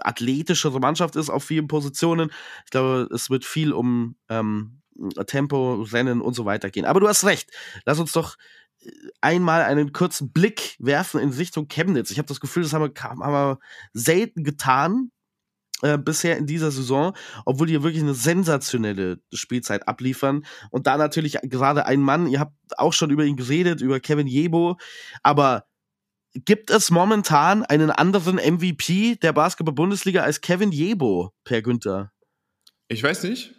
athletischere Mannschaft ist auf vielen Positionen. Ich glaube, es wird viel um ähm, Tempo, Rennen und so weiter gehen. Aber du hast recht. Lass uns doch äh, einmal einen kurzen Blick werfen in Richtung Chemnitz. Ich habe das Gefühl, das haben wir, haben wir selten getan äh, bisher in dieser Saison, obwohl die wirklich eine sensationelle Spielzeit abliefern. Und da natürlich gerade ein Mann, ihr habt auch schon über ihn geredet, über Kevin Jebo, aber gibt es momentan einen anderen MVP der Basketball-Bundesliga als Kevin Jebo, Per Günther? Ich weiß nicht.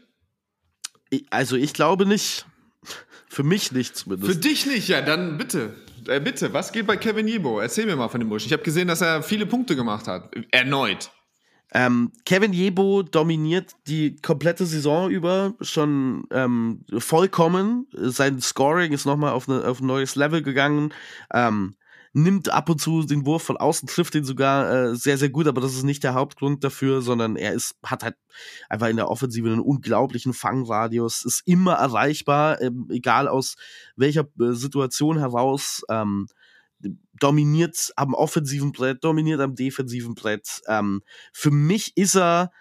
Also ich glaube nicht. Für mich nicht zumindest. Für dich nicht, ja, dann bitte. Äh, bitte, was geht bei Kevin Jebo? Erzähl mir mal von dem Busch. Ich habe gesehen, dass er viele Punkte gemacht hat. Erneut. Ähm, Kevin Jebo dominiert die komplette Saison über schon ähm, vollkommen. Sein Scoring ist nochmal auf, ne, auf ein neues Level gegangen. Ähm, nimmt ab und zu den Wurf von außen, trifft ihn sogar äh, sehr, sehr gut, aber das ist nicht der Hauptgrund dafür, sondern er ist, hat halt einfach in der Offensive einen unglaublichen Fangradius, ist immer erreichbar, ähm, egal aus welcher äh, Situation heraus. Ähm, dominiert am offensiven Brett, dominiert am defensiven Brett. Ähm, für mich ist er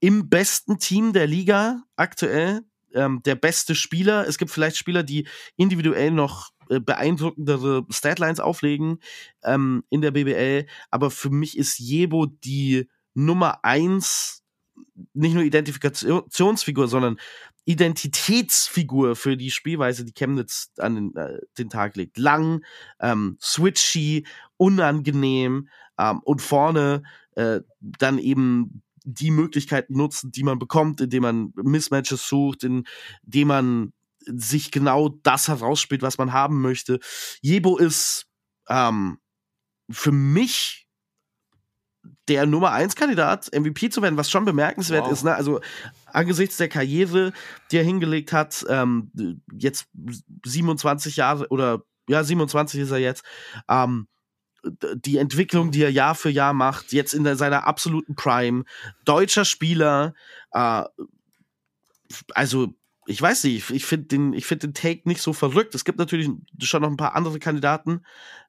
im besten Team der Liga aktuell ähm, der beste Spieler. Es gibt vielleicht Spieler, die individuell noch äh, beeindruckendere Statlines auflegen ähm, in der BBL, aber für mich ist Jebo die Nummer eins nicht nur Identifikationsfigur, sondern Identitätsfigur für die Spielweise, die Chemnitz an den, äh, den Tag legt. Lang, ähm, switchy, unangenehm ähm, und vorne äh, dann eben die Möglichkeiten nutzen, die man bekommt, indem man Mismatches sucht, indem man sich genau das herausspielt, was man haben möchte. Jebo ist ähm, für mich der Nummer 1 Kandidat, MVP zu werden, was schon bemerkenswert wow. ist. Ne? Also angesichts der Karriere, die er hingelegt hat, ähm, jetzt 27 Jahre oder ja, 27 ist er jetzt, ähm, die Entwicklung, die er Jahr für Jahr macht, jetzt in seiner absoluten Prime, deutscher Spieler, äh, also ich weiß nicht, ich finde den, ich den Take nicht so verrückt. Es gibt natürlich schon noch ein paar andere Kandidaten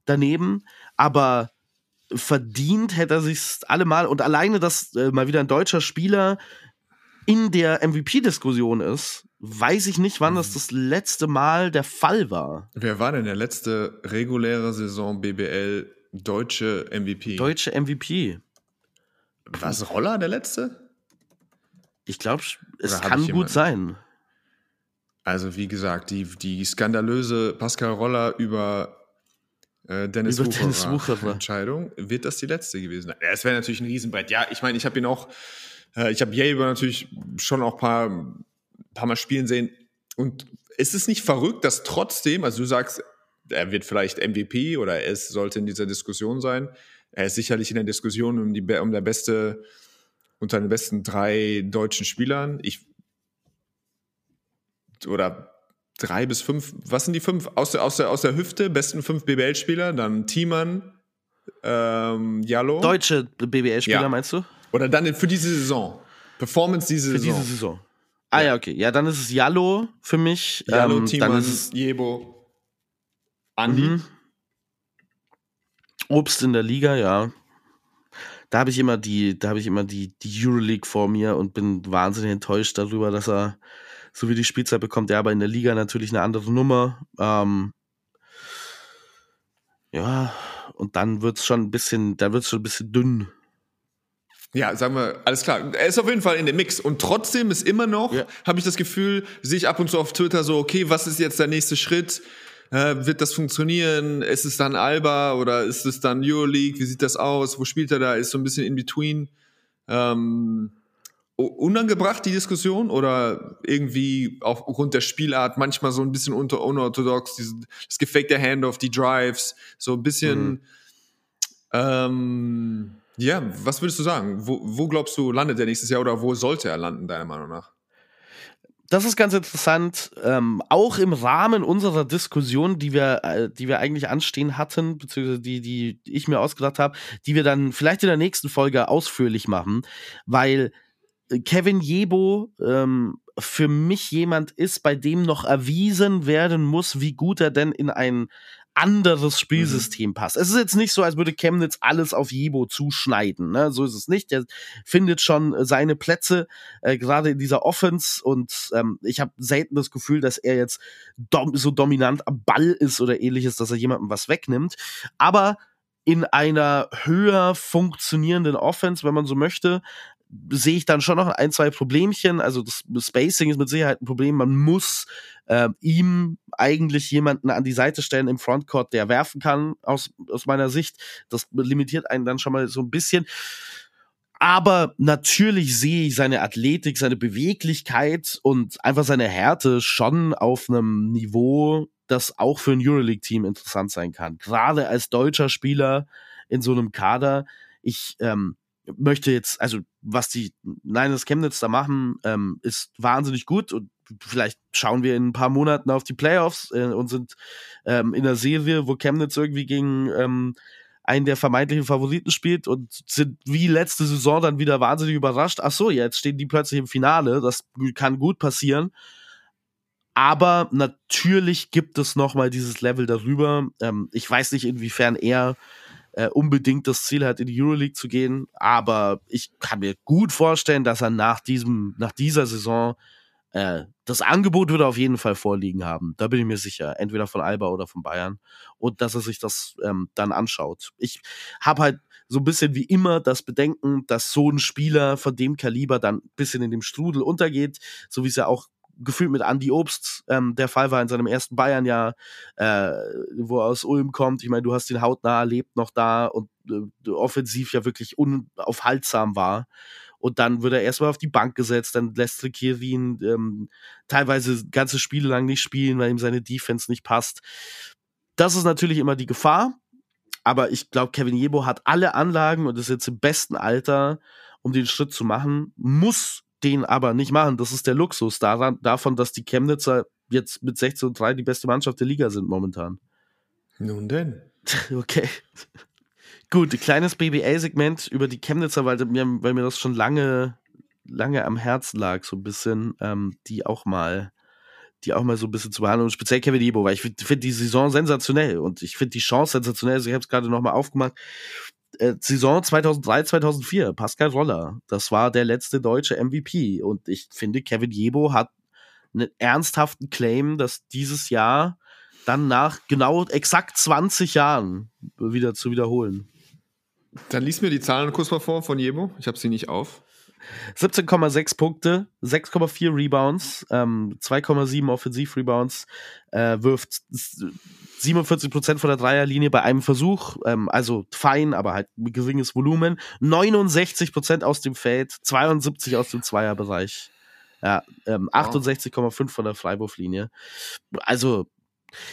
daneben, aber verdient hätte er sich allemal und alleine, dass äh, mal wieder ein deutscher Spieler in der MVP-Diskussion ist, weiß ich nicht, wann das das letzte Mal der Fall war. Wer war denn der letzte reguläre Saison BBL deutsche MVP? Deutsche MVP. Was, Roller der letzte? Ich glaube, es Oder kann gut jemanden? sein. Also wie gesagt, die, die skandalöse Pascal Roller über äh, Dennis, Über Wucherer Dennis Wucherer. Entscheidung, wird das die letzte gewesen sein? Es wäre natürlich ein Riesenbrett. Ja, ich meine, ich habe ihn auch, äh, ich habe Jaber natürlich schon auch paar, paar Mal spielen sehen. Und ist es nicht verrückt, dass trotzdem, also du sagst, er wird vielleicht MVP oder es sollte in dieser Diskussion sein. Er ist sicherlich in der Diskussion um, die, um der beste, unter den besten drei deutschen Spielern. Ich oder drei bis fünf, was sind die fünf? Aus der, aus der, aus der Hüfte, besten fünf BBL-Spieler, dann Thiemann, ähm, Jallo. Deutsche BBL-Spieler, Ja. meinst du? Oder dann für diese Saison. Performance diese Für Saison. diese Saison. Ah ja, okay. Ja, dann ist es Jallo für mich. Jallo, ähm, Thiemann, dann ist es Jebo, Andi. Mhm. Obst in der Liga, ja. Da habe ich immer die, da habe ich immer die, die Euroleague vor mir und bin wahnsinnig enttäuscht darüber, dass er so wie die Spielzeit bekommt. Ja, aber in der Liga natürlich eine andere Nummer. Ähm, ja, und dann wird's schon ein bisschen, da wird's schon ein bisschen dünn. Ja, sagen wir, alles klar. Er ist auf jeden Fall in dem Mix. Und trotzdem ist immer noch, Ja. habe ich das Gefühl, sehe ich ab und zu auf Twitter so, okay, was ist jetzt der nächste Schritt? Äh, wird das funktionieren? Ist es dann Alba oder ist es dann Euroleague? Wie sieht das aus? Wo spielt er da? Ist so ein bisschen in between. Ähm, unangebracht die Diskussion oder irgendwie aufgrund der Spielart manchmal so ein bisschen unter unorthodox, diese, das gefakte Handoff, die Drives, so ein bisschen. Ähm, ja, was würdest du sagen? Wo, wo glaubst du, landet er nächstes Jahr oder wo sollte er landen, deiner Meinung nach? Das ist ganz interessant. Ähm, auch im Rahmen unserer Diskussion, die wir, äh, die wir eigentlich anstehen hatten, beziehungsweise die, die ich mir ausgedacht habe, die wir dann vielleicht in der nächsten Folge ausführlich machen, weil äh, Kevin Jebo ähm, für mich jemand ist, bei dem noch erwiesen werden muss, wie gut er denn in ein anderes Spielsystem passt. Es ist jetzt nicht so, als würde Chemnitz alles auf Jebo zuschneiden. Ne? So ist es nicht. Der findet schon seine Plätze, äh, gerade in dieser Offense. Und ähm, ich habe selten das Gefühl, dass er jetzt dom so dominant am Ball ist oder ähnliches, dass er jemandem was wegnimmt. Aber in einer höher funktionierenden Offense, wenn man so möchte, sehe ich dann schon noch ein, zwei Problemchen. Also das Spacing ist mit Sicherheit ein Problem. Man muss äh, ihm eigentlich jemanden an die Seite stellen im Frontcourt, der werfen kann, aus, aus meiner Sicht. Das limitiert einen dann schon mal so ein bisschen. Aber natürlich sehe ich seine Athletik, seine Beweglichkeit und einfach seine Härte schon auf einem Niveau, das auch für ein Euroleague-Team interessant sein kann. Gerade als deutscher Spieler in so einem Kader. Ich ähm, möchte jetzt, also was die Niners Chemnitz da machen, ähm, ist wahnsinnig gut und vielleicht schauen wir in ein paar Monaten auf die Playoffs äh, und sind ähm, in der Serie, wo Chemnitz irgendwie gegen ähm, einen der vermeintlichen Favoriten spielt und sind wie letzte Saison dann wieder wahnsinnig überrascht. Ach so, jetzt stehen die plötzlich im Finale. Das kann gut passieren. Aber natürlich gibt es noch mal dieses Level darüber. Ähm, ich weiß nicht, inwiefern er äh, unbedingt das Ziel hat, in die Euroleague zu gehen. Aber ich kann mir gut vorstellen, dass er nach diesem, nach dieser Saison äh, das Angebot würde auf jeden Fall vorliegen haben. Da bin ich mir sicher. Entweder von Alba oder von Bayern. Und dass er sich das ähm, dann anschaut. Ich habe halt so ein bisschen wie immer das Bedenken, dass so ein Spieler von dem Kaliber dann ein bisschen in dem Strudel untergeht, so wie es ja auch gefühlt mit Andy Obst ähm, der Fall war in seinem ersten Bayern-Jahr, äh, wo er aus Ulm kommt. Ich meine, du hast ihn hautnah erlebt noch da und äh, offensiv ja wirklich unaufhaltsam war. Und dann wird er erstmal auf die Bank gesetzt, dann lässt Rikiri ihn ähm, teilweise ganze Spiele lang nicht spielen, weil ihm seine Defense nicht passt. Das ist natürlich immer die Gefahr. Aber ich glaube, Kevin Jebo hat alle Anlagen und ist jetzt im besten Alter, um den Schritt zu machen, muss den aber nicht machen. Das ist der Luxus daran, davon, dass die Chemnitzer jetzt mit 16 und 3 die beste Mannschaft der Liga sind momentan. Nun denn. Okay. Gut, kleines BBL-Segment über die Chemnitzer, weil mir, weil mir das schon lange, lange am Herzen lag, so ein bisschen, ähm, die auch mal, die auch mal so ein bisschen zu behandeln. Und speziell Kevin Ebo, weil ich finde find die Saison sensationell und ich finde die Chance sensationell. Also ich habe es gerade nochmal aufgemacht. Äh, Saison 2003, 2004, Pascal Roller. Das war der letzte deutsche MVP. Und ich finde, Kevin Jebo hat einen ernsthaften Claim, das dieses Jahr dann nach genau exakt 20 Jahren wieder zu wiederholen. Dann lies mir die Zahlen kurz mal vor von Jebo. Ich habe sie nicht auf. 17,6 Punkte, 6,4 Rebounds, ähm, 2,7 Offensiv-Rebounds, äh, wirft 47% von der Dreierlinie bei einem Versuch, ähm, also fein, aber halt geringes Volumen, 69% aus dem Feld, 72 aus dem Zweierbereich. Ja, ähm, 68,5 von der Freiwurflinie. Also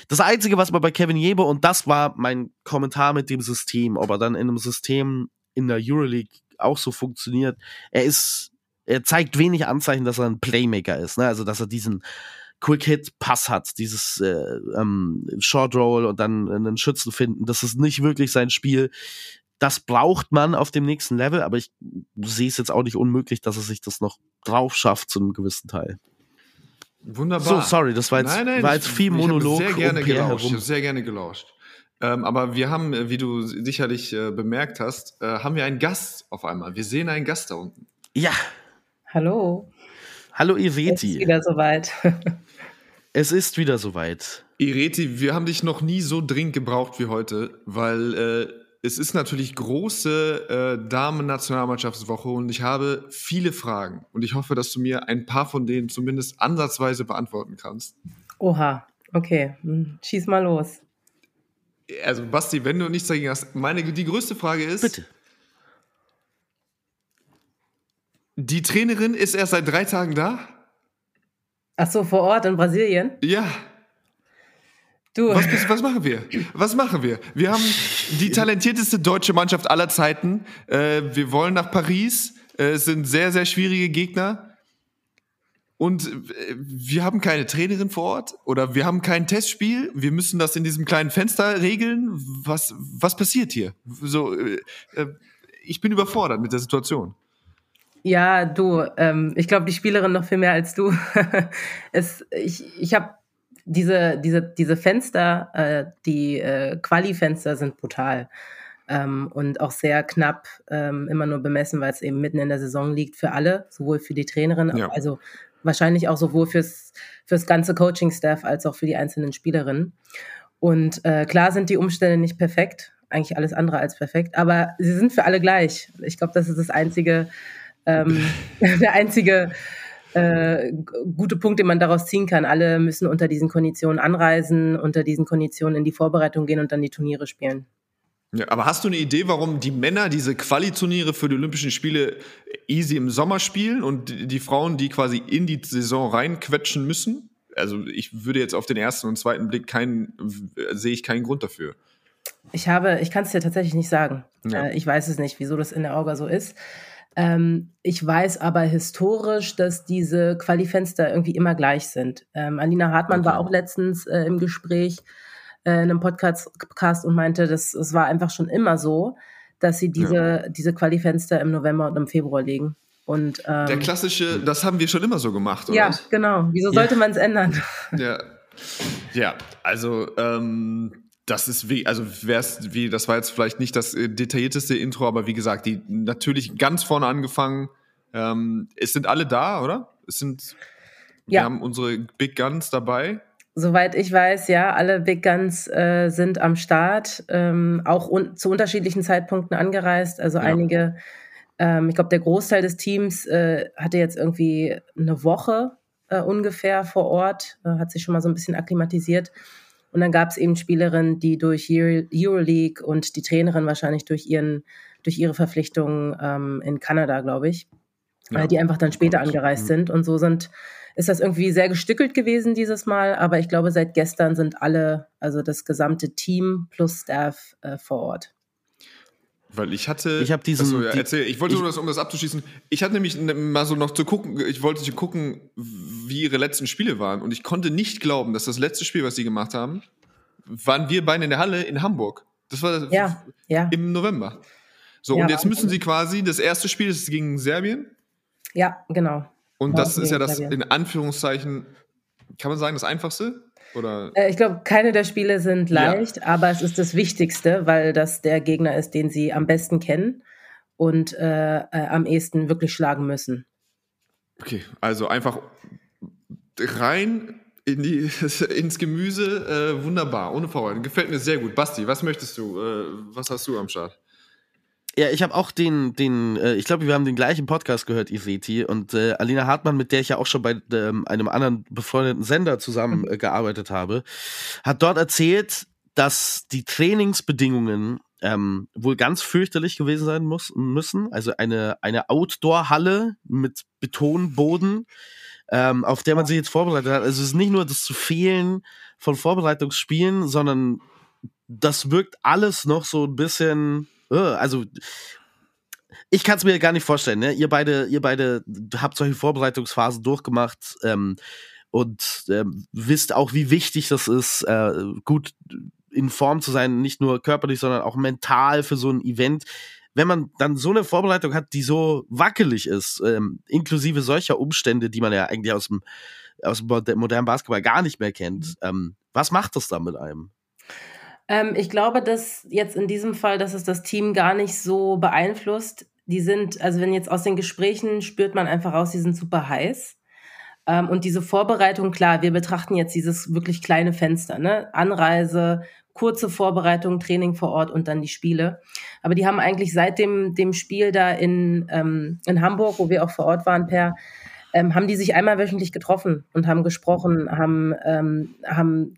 das Einzige, was man bei Kevin Jeber, und das war mein Kommentar mit dem System, ob er dann in einem System in der Euroleague auch so funktioniert, er ist, er zeigt wenig Anzeichen, dass er ein Playmaker ist, ne? Also, dass er diesen Quick-Hit-Pass hat, dieses äh, ähm, Short-Roll und dann einen Schützen finden. Das ist nicht wirklich sein Spiel. Das braucht man auf dem nächsten Level, aber ich sehe es jetzt auch nicht unmöglich, dass er sich das noch drauf schafft zu einem gewissen Teil. Wunderbar. So, sorry, das war jetzt, nein, nein, war jetzt viel ich, Monolog. Ich habe sehr gerne um gelauscht. Ich habe sehr gerne gelauscht. Ähm, aber wir haben, äh, wie du sicherlich äh, bemerkt hast, äh, haben wir einen Gast auf einmal. Wir sehen einen Gast da unten. Ja, Hallo. hallo Jetzt ist Ireti. wieder soweit. Es ist wieder soweit. Ireti, wir haben dich noch nie so dringend gebraucht wie heute, weil äh, es ist natürlich große äh, Damen-Nationalmannschaftswoche und ich habe viele Fragen. Und ich hoffe, dass du mir ein paar von denen zumindest ansatzweise beantworten kannst. Oha. Okay. Hm, Schieß mal los. Also, Basti, wenn du nichts dagegen hast, meine, die größte Frage ist: Bitte. Die Trainerin ist erst seit drei Tagen da? Ach so, vor Ort in Brasilien? Ja. Du. Was, bist- was machen wir? Was machen wir? Wir haben die talentierteste deutsche Mannschaft aller Zeiten. Äh, wir wollen nach Paris. Äh, es sind sehr, sehr schwierige Gegner. Und äh, wir haben keine Trainerin vor Ort oder wir haben kein Testspiel. Wir müssen das in diesem kleinen Fenster regeln. Was, was passiert hier? So, äh, äh, ich bin überfordert mit der Situation. Ja, du, ähm, ich glaube, die Spielerin noch viel mehr als du. es, ich ich habe diese, diese, diese Fenster, äh, die äh, Quali-Fenster sind brutal. Ähm, und auch sehr knapp ähm, immer nur bemessen, weil es eben mitten in der Saison liegt für alle, sowohl für die Trainerin, Ja. also wahrscheinlich auch sowohl fürs, fürs ganze Coaching-Staff als auch für die einzelnen Spielerinnen. Und äh, klar sind die Umstände nicht perfekt, eigentlich alles andere als perfekt, aber sie sind für alle gleich. Ich glaube, das ist das einzige, ähm, der einzige äh, gute Punkt, den man daraus ziehen kann. Alle müssen unter diesen Konditionen anreisen, unter diesen Konditionen in die Vorbereitung gehen und dann die Turniere spielen. Ja, aber hast du eine Idee, warum die Männer diese Quali-Turniere für die Olympischen Spiele easy im Sommer spielen und die Frauen, die quasi in die Saison reinquetschen müssen? Also ich würde jetzt auf den ersten und zweiten Blick keinen, sehe ich keinen Grund dafür. Ich habe, ich kann es dir tatsächlich nicht sagen. Ja. Äh, ich weiß es nicht, wieso das in der Auga so ist. Ähm, ich weiß aber historisch, dass diese Qualifenster irgendwie immer gleich sind. Ähm, Alina Hartmann Okay. war auch letztens äh, im Gespräch äh, in einem Podcast Podcast und meinte, dass es war einfach schon immer so, dass sie diese, diese Qualifenster im November und im Februar legen. Und ähm, Der klassische, das haben wir schon immer so gemacht, oder? ja, genau. Wieso sollte man es ändern? Ja, ja also ähm, das ist wie, also wär's wie, das war jetzt vielleicht nicht das äh, detaillierteste Intro, aber wie gesagt, die natürlich ganz vorne angefangen. Ähm, es sind alle da, oder? Es sind, wir Ja. haben unsere Big Guns dabei. Soweit ich weiß, ja, alle Big Guns äh, sind am Start, ähm, auch un zu unterschiedlichen Zeitpunkten angereist. Also Ja. einige, ähm, ich glaube, der Großteil des Teams äh, hatte jetzt irgendwie eine Woche äh, ungefähr vor Ort, äh, hat sich schon mal so ein bisschen akklimatisiert. Und dann gab es eben Spielerinnen, die durch Euro Euroleague und die Trainerin wahrscheinlich durch ihren, durch ihre Verpflichtungen ähm, in Kanada, glaube ich, Ja. äh, die einfach dann später angereist Mhm. sind. Und so sind, ist das irgendwie sehr gestückelt gewesen dieses Mal. Aber ich glaube, seit gestern sind alle, also das gesamte Team plus Staff äh, vor Ort. Weil ich hatte. Ich hab diesen- Achso, ja, die- erzähl. Ich wollte ich- nur, das, um das abzuschließen. Ich hatte nämlich mal so noch zu gucken, ich wollte gucken, wie ihre letzten Spiele waren. Und ich konnte nicht glauben, dass das letzte Spiel, was sie gemacht haben, waren wir beide in der Halle in Hamburg. Das war Ja, ja, im November. So, Ja, und jetzt müssen sie quasi, das erste Spiel ist gegen Serbien. ja, genau. Und Ja, das ist ja das in Anführungszeichen, kann man sagen, das einfachste? Oder? Äh, ich glaube, keine der Spiele sind Ja. leicht, aber es ist das Wichtigste, weil das der Gegner ist, den sie am besten kennen und äh, äh, am ehesten wirklich schlagen müssen. Okay, also einfach rein in die, ins Gemüse. Äh, wunderbar, ohne Vorbereitung. Gefällt mir sehr gut. Basti, was möchtest du? Äh, was hast du am Start? Ja, ich habe auch den, den, äh, ich glaube, wir haben den gleichen Podcast gehört, Iveti. Und äh, Alina Hartmann, mit der ich ja auch schon bei ähm, einem anderen befreundeten Sender zusammengearbeitet äh, habe, hat dort erzählt, dass die Trainingsbedingungen ähm, wohl ganz fürchterlich gewesen sein muss, müssen. Also eine, eine Outdoor-Halle mit Betonboden, ähm, auf der man sich jetzt vorbereitet hat. Also es ist nicht nur das zu Fehlen von Vorbereitungsspielen, sondern das wirkt alles noch so ein bisschen also ich kann es mir gar nicht vorstellen. Ne? Ihr beide, ihr beide habt solche Vorbereitungsphasen durchgemacht ähm, und ähm, wisst auch, wie wichtig das ist, äh, gut in Form zu sein, nicht nur körperlich, sondern auch mental für so ein Event. Wenn man dann so eine Vorbereitung hat, die so wackelig ist, ähm, inklusive solcher Umstände, die man ja eigentlich aus dem, aus dem modernen Basketball gar nicht mehr kennt, ähm, was macht das dann mit einem? Ähm, ich glaube, dass jetzt in diesem Fall, dass es das Team gar nicht so beeinflusst. Die sind, also wenn jetzt aus den Gesprächen spürt man einfach raus, die sind super heiß. Ähm, und diese Vorbereitung, klar, wir betrachten jetzt dieses wirklich kleine Fenster, ne? Anreise, kurze Vorbereitung, Training vor Ort und dann die Spiele. Aber die haben eigentlich seit dem, dem Spiel da in, ähm, in Hamburg, wo wir auch vor Ort waren, per, ähm, haben die sich einmal wöchentlich getroffen und haben gesprochen, haben, ähm, haben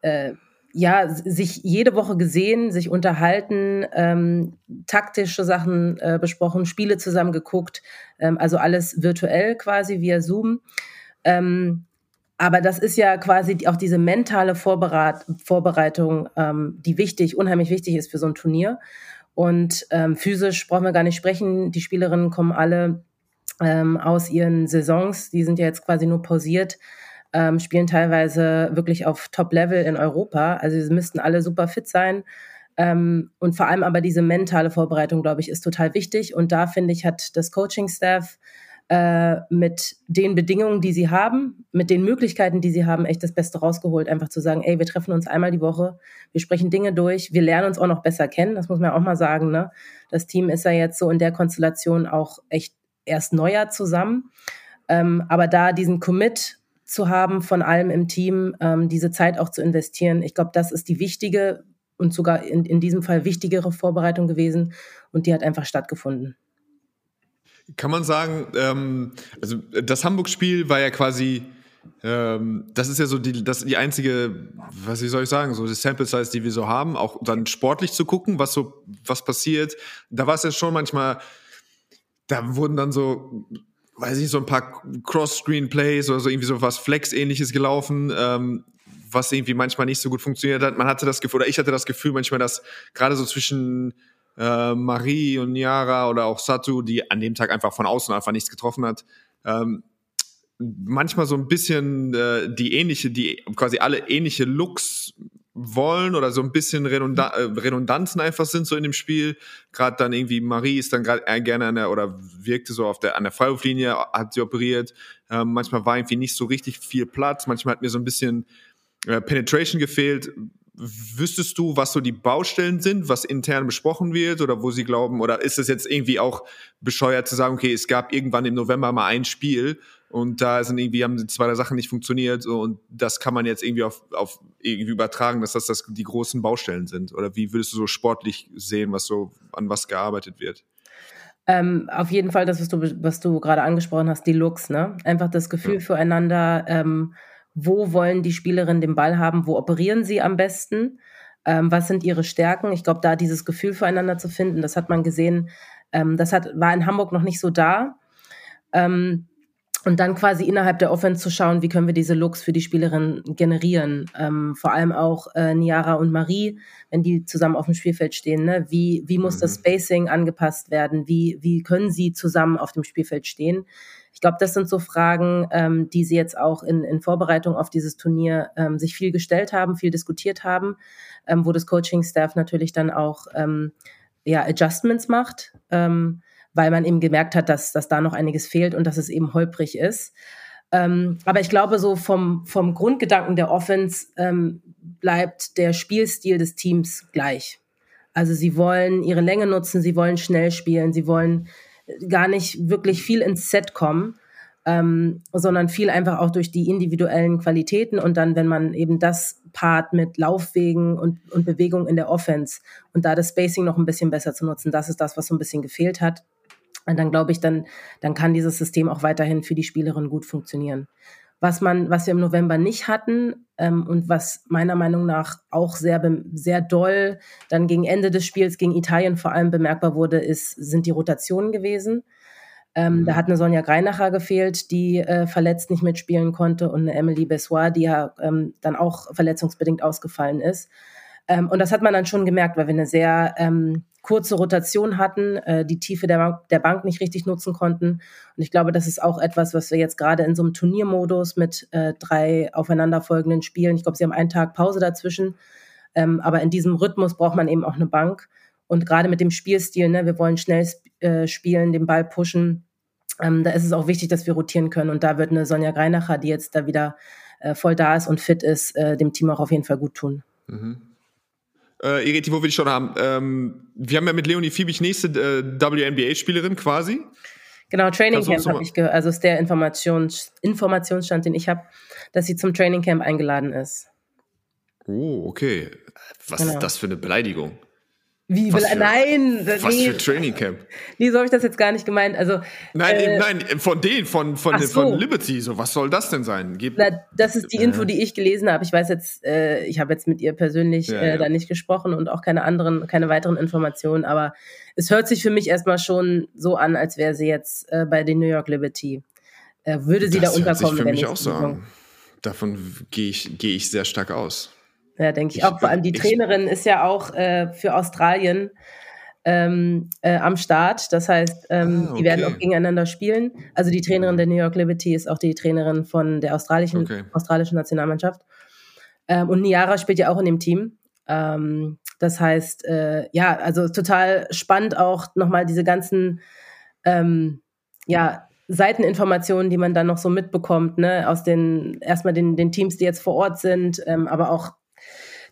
äh, ja, sich jede Woche gesehen, sich unterhalten, ähm, taktische Sachen äh, besprochen, Spiele zusammen geguckt, ähm, also alles virtuell quasi via Zoom. Ähm, aber das ist ja quasi auch diese mentale Vorbereit Vorbereitung, ähm, die wichtig, unheimlich wichtig ist für so ein Turnier. Und ähm, physisch brauchen wir gar nicht sprechen. Die Spielerinnen kommen alle ähm, aus ihren Saisons, die sind ja jetzt quasi nur pausiert ähm, spielen teilweise wirklich auf Top-Level in Europa. Also sie müssten alle super fit sein. Ähm, und vor allem aber diese mentale Vorbereitung, glaube ich, ist total wichtig. Und da finde ich, hat das Coaching-Staff äh, mit den Bedingungen, die sie haben, mit den Möglichkeiten, die sie haben, echt das Beste rausgeholt. Einfach zu sagen, ey, wir treffen uns einmal die Woche, wir sprechen Dinge durch, wir lernen uns auch noch besser kennen. Das muss man auch mal sagen. Ne? Das Team ist ja jetzt so in der Konstellation auch echt erst neuer zusammen. Ähm, aber da diesen Commit zu haben von allem im Team, ähm, diese Zeit auch zu investieren. Ich glaube, das ist die wichtige und sogar in, in diesem Fall wichtigere Vorbereitung gewesen und die hat einfach stattgefunden. Kann man sagen, ähm, also das Hamburg-Spiel war ja quasi, ähm, das ist ja so die, das, die einzige, was soll ich sagen, so die Sample Size, die wir so haben, auch dann sportlich zu gucken, was so, was passiert. Da war es ja schon manchmal, da wurden dann so weiß ich, so ein paar Cross-Screen-Plays oder so irgendwie so was Flex-ähnliches gelaufen, ähm, was irgendwie manchmal nicht so gut funktioniert hat. Man hatte das Gefühl, oder ich hatte das Gefühl manchmal, dass gerade so zwischen äh, Marie und Niara oder auch Satu, die an dem Tag einfach von außen einfach nichts getroffen hat, ähm, manchmal so ein bisschen äh, die ähnliche, die quasi alle ähnliche Looks wollen oder so ein bisschen Redunda äh, Redundanzen einfach sind so in dem Spiel. Gerade dann irgendwie Marie ist dann gerade gerne an der oder wirkte so auf der an der Freiwurflinie, hat sie operiert. Ähm, manchmal war irgendwie nicht so richtig viel Platz. Manchmal hat mir so ein bisschen äh, Penetration gefehlt. Wüsstest du, was so die Baustellen sind, was intern besprochen wird oder wo sie glauben, oder ist es jetzt irgendwie auch bescheuert zu sagen, okay, es gab irgendwann im November mal ein Spiel und da sind irgendwie, haben zwei der Sachen nicht funktioniert und das kann man jetzt irgendwie auf, auf irgendwie übertragen, dass das, das die großen Baustellen sind. Oder wie würdest du so sportlich sehen, was so, an was gearbeitet wird? Ähm, auf jeden Fall das, was du, was du gerade angesprochen hast, die Looks, ne? Einfach das Gefühl ja. füreinander, ähm, wo wollen die Spielerinnen den Ball haben, wo operieren sie am besten, ähm, was sind ihre Stärken. Ich glaube, da dieses Gefühl füreinander zu finden, das hat man gesehen, ähm, das hat, war in Hamburg noch nicht so da. Ähm, und dann quasi innerhalb der Offense zu schauen, wie können wir diese Looks für die Spielerin generieren. Ähm, vor allem auch äh, Niara und Marie, wenn die zusammen auf dem Spielfeld stehen. Ne? Wie, wie muss mhm. das Spacing angepasst werden? Wie, wie können sie zusammen auf dem Spielfeld stehen? Ich glaube, das sind so Fragen, ähm, die sie jetzt auch in, in Vorbereitung auf dieses Turnier ähm, sich viel gestellt haben, viel diskutiert haben, ähm, wo das Coaching-Staff natürlich dann auch ähm, ja, Adjustments macht. Ähm, weil man eben gemerkt hat, dass, dass da noch einiges fehlt und dass es eben holprig ist. Ähm, aber ich glaube, so vom, vom Grundgedanken der Offense ähm, bleibt der Spielstil des Teams gleich. Also sie wollen ihre Länge nutzen, sie wollen schnell spielen, sie wollen gar nicht wirklich viel ins Set kommen. ähm, sondern viel einfach auch durch die individuellen Qualitäten und dann, wenn man eben das Part mit Laufwegen und, und Bewegung in der Offense und da das Spacing noch ein bisschen besser zu nutzen, das ist das, was so ein bisschen gefehlt hat. Und dann glaube ich, dann, dann kann dieses System auch weiterhin für die Spielerin gut funktionieren. Was man, was wir im November nicht hatten ähm, und was meiner Meinung nach auch sehr, sehr doll dann gegen Ende des Spiels gegen Italien vor allem bemerkbar wurde, ist, sind die Rotationen gewesen. Ähm, mhm. Da hat eine Sonja Greinacher gefehlt, die äh, verletzt nicht mitspielen konnte und eine Emily Bessoir, die ja ähm, dann auch verletzungsbedingt ausgefallen ist. Ähm, und das hat man dann schon gemerkt, weil wir eine sehr ähm, kurze Rotation hatten, äh, die Tiefe der Bank, der Bank nicht richtig nutzen konnten. Und ich glaube, das ist auch etwas, was wir jetzt gerade in so einem Turniermodus mit äh, drei aufeinanderfolgenden Spielen, ich glaube, sie haben einen Tag Pause dazwischen, ähm, aber in diesem Rhythmus braucht man eben auch eine Bank. Und gerade mit dem Spielstil, ne, wir wollen schnell äh, spielen, den Ball pushen, ähm, da ist es auch wichtig, dass wir rotieren können. Und da wird eine Sonja Greinacher, die jetzt da wieder äh, voll da ist und fit ist, äh, dem Team auch auf jeden Fall gut tun. Mhm. Äh, Ireti, wo wir dich schon haben, ähm, wir haben ja mit Leonie Fiebig nächste äh, WNBA-Spielerin quasi. Genau, Training Camp habe ich gehört. Also ist der Informations Informationsstand, den ich habe, dass sie zum Training Camp eingeladen ist. Oh, okay. Was genau. ist das für eine Beleidigung? Wie will, für, nein, was nee, für Training Camp? Nee, so habe ich das jetzt gar nicht gemeint. Also nein, äh, nein, von denen, von von, so. von Liberty. So, was soll das denn sein? Gib, Na, das ist die Info, die ich gelesen habe. Ich weiß jetzt, äh, ich habe jetzt mit ihr persönlich ja, äh, da nicht gesprochen und auch keine anderen, keine weiteren Informationen. Aber es hört sich für mich erstmal schon so an, als wäre sie jetzt äh, bei den New York Liberty. Äh, würde sie das da unterkommen? Hört sich für mich auch an. Davon gehe ich gehe ich sehr stark aus. Ja, denke ich auch. Vor allem die Trainerin ist ja auch äh, für Australien ähm, äh, am Start. Das heißt, ähm, ah, okay. die werden auch gegeneinander spielen. Also die Trainerin der New York Liberty ist auch die Trainerin von der australischen, okay. australischen Nationalmannschaft. Ähm, und Niara spielt ja auch in dem Team. Ähm, das heißt, äh, ja, also total spannend auch nochmal diese ganzen, ähm, ja, Seiteninformationen, die man dann noch so mitbekommt, ne, aus den, erstmal den, den Teams, die jetzt vor Ort sind, ähm, aber auch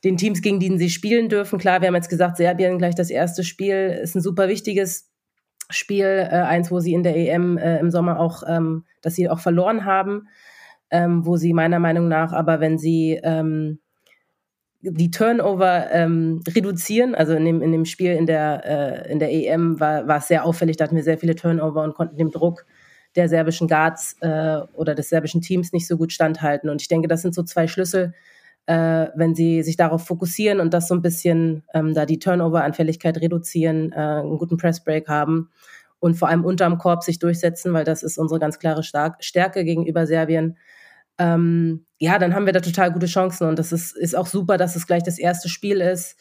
den Teams, gegen die sie spielen dürfen. Klar, wir haben jetzt gesagt, Serbien gleich das erste Spiel ist ein super wichtiges Spiel, äh, eins, wo sie in der EM äh, im Sommer auch, ähm, dass sie auch verloren haben, ähm, wo sie meiner Meinung nach, aber wenn sie ähm, die Turnover ähm, reduzieren, also in dem, in dem Spiel in der, äh, in der EM war, war es sehr auffällig, da hatten wir sehr viele Turnover und konnten dem Druck der serbischen Guards äh, oder des serbischen Teams nicht so gut standhalten. Und ich denke, das sind so zwei Schlüssel, äh, wenn sie sich darauf fokussieren und das so ein bisschen, ähm, da die Turnover-Anfälligkeit reduzieren, äh, einen guten Pressbreak haben und vor allem unterm Korb sich durchsetzen, weil das ist unsere ganz klare Stärke gegenüber Serbien. Ähm, ja, dann haben wir da total gute Chancen und das ist, ist auch super, dass es gleich das erste Spiel ist.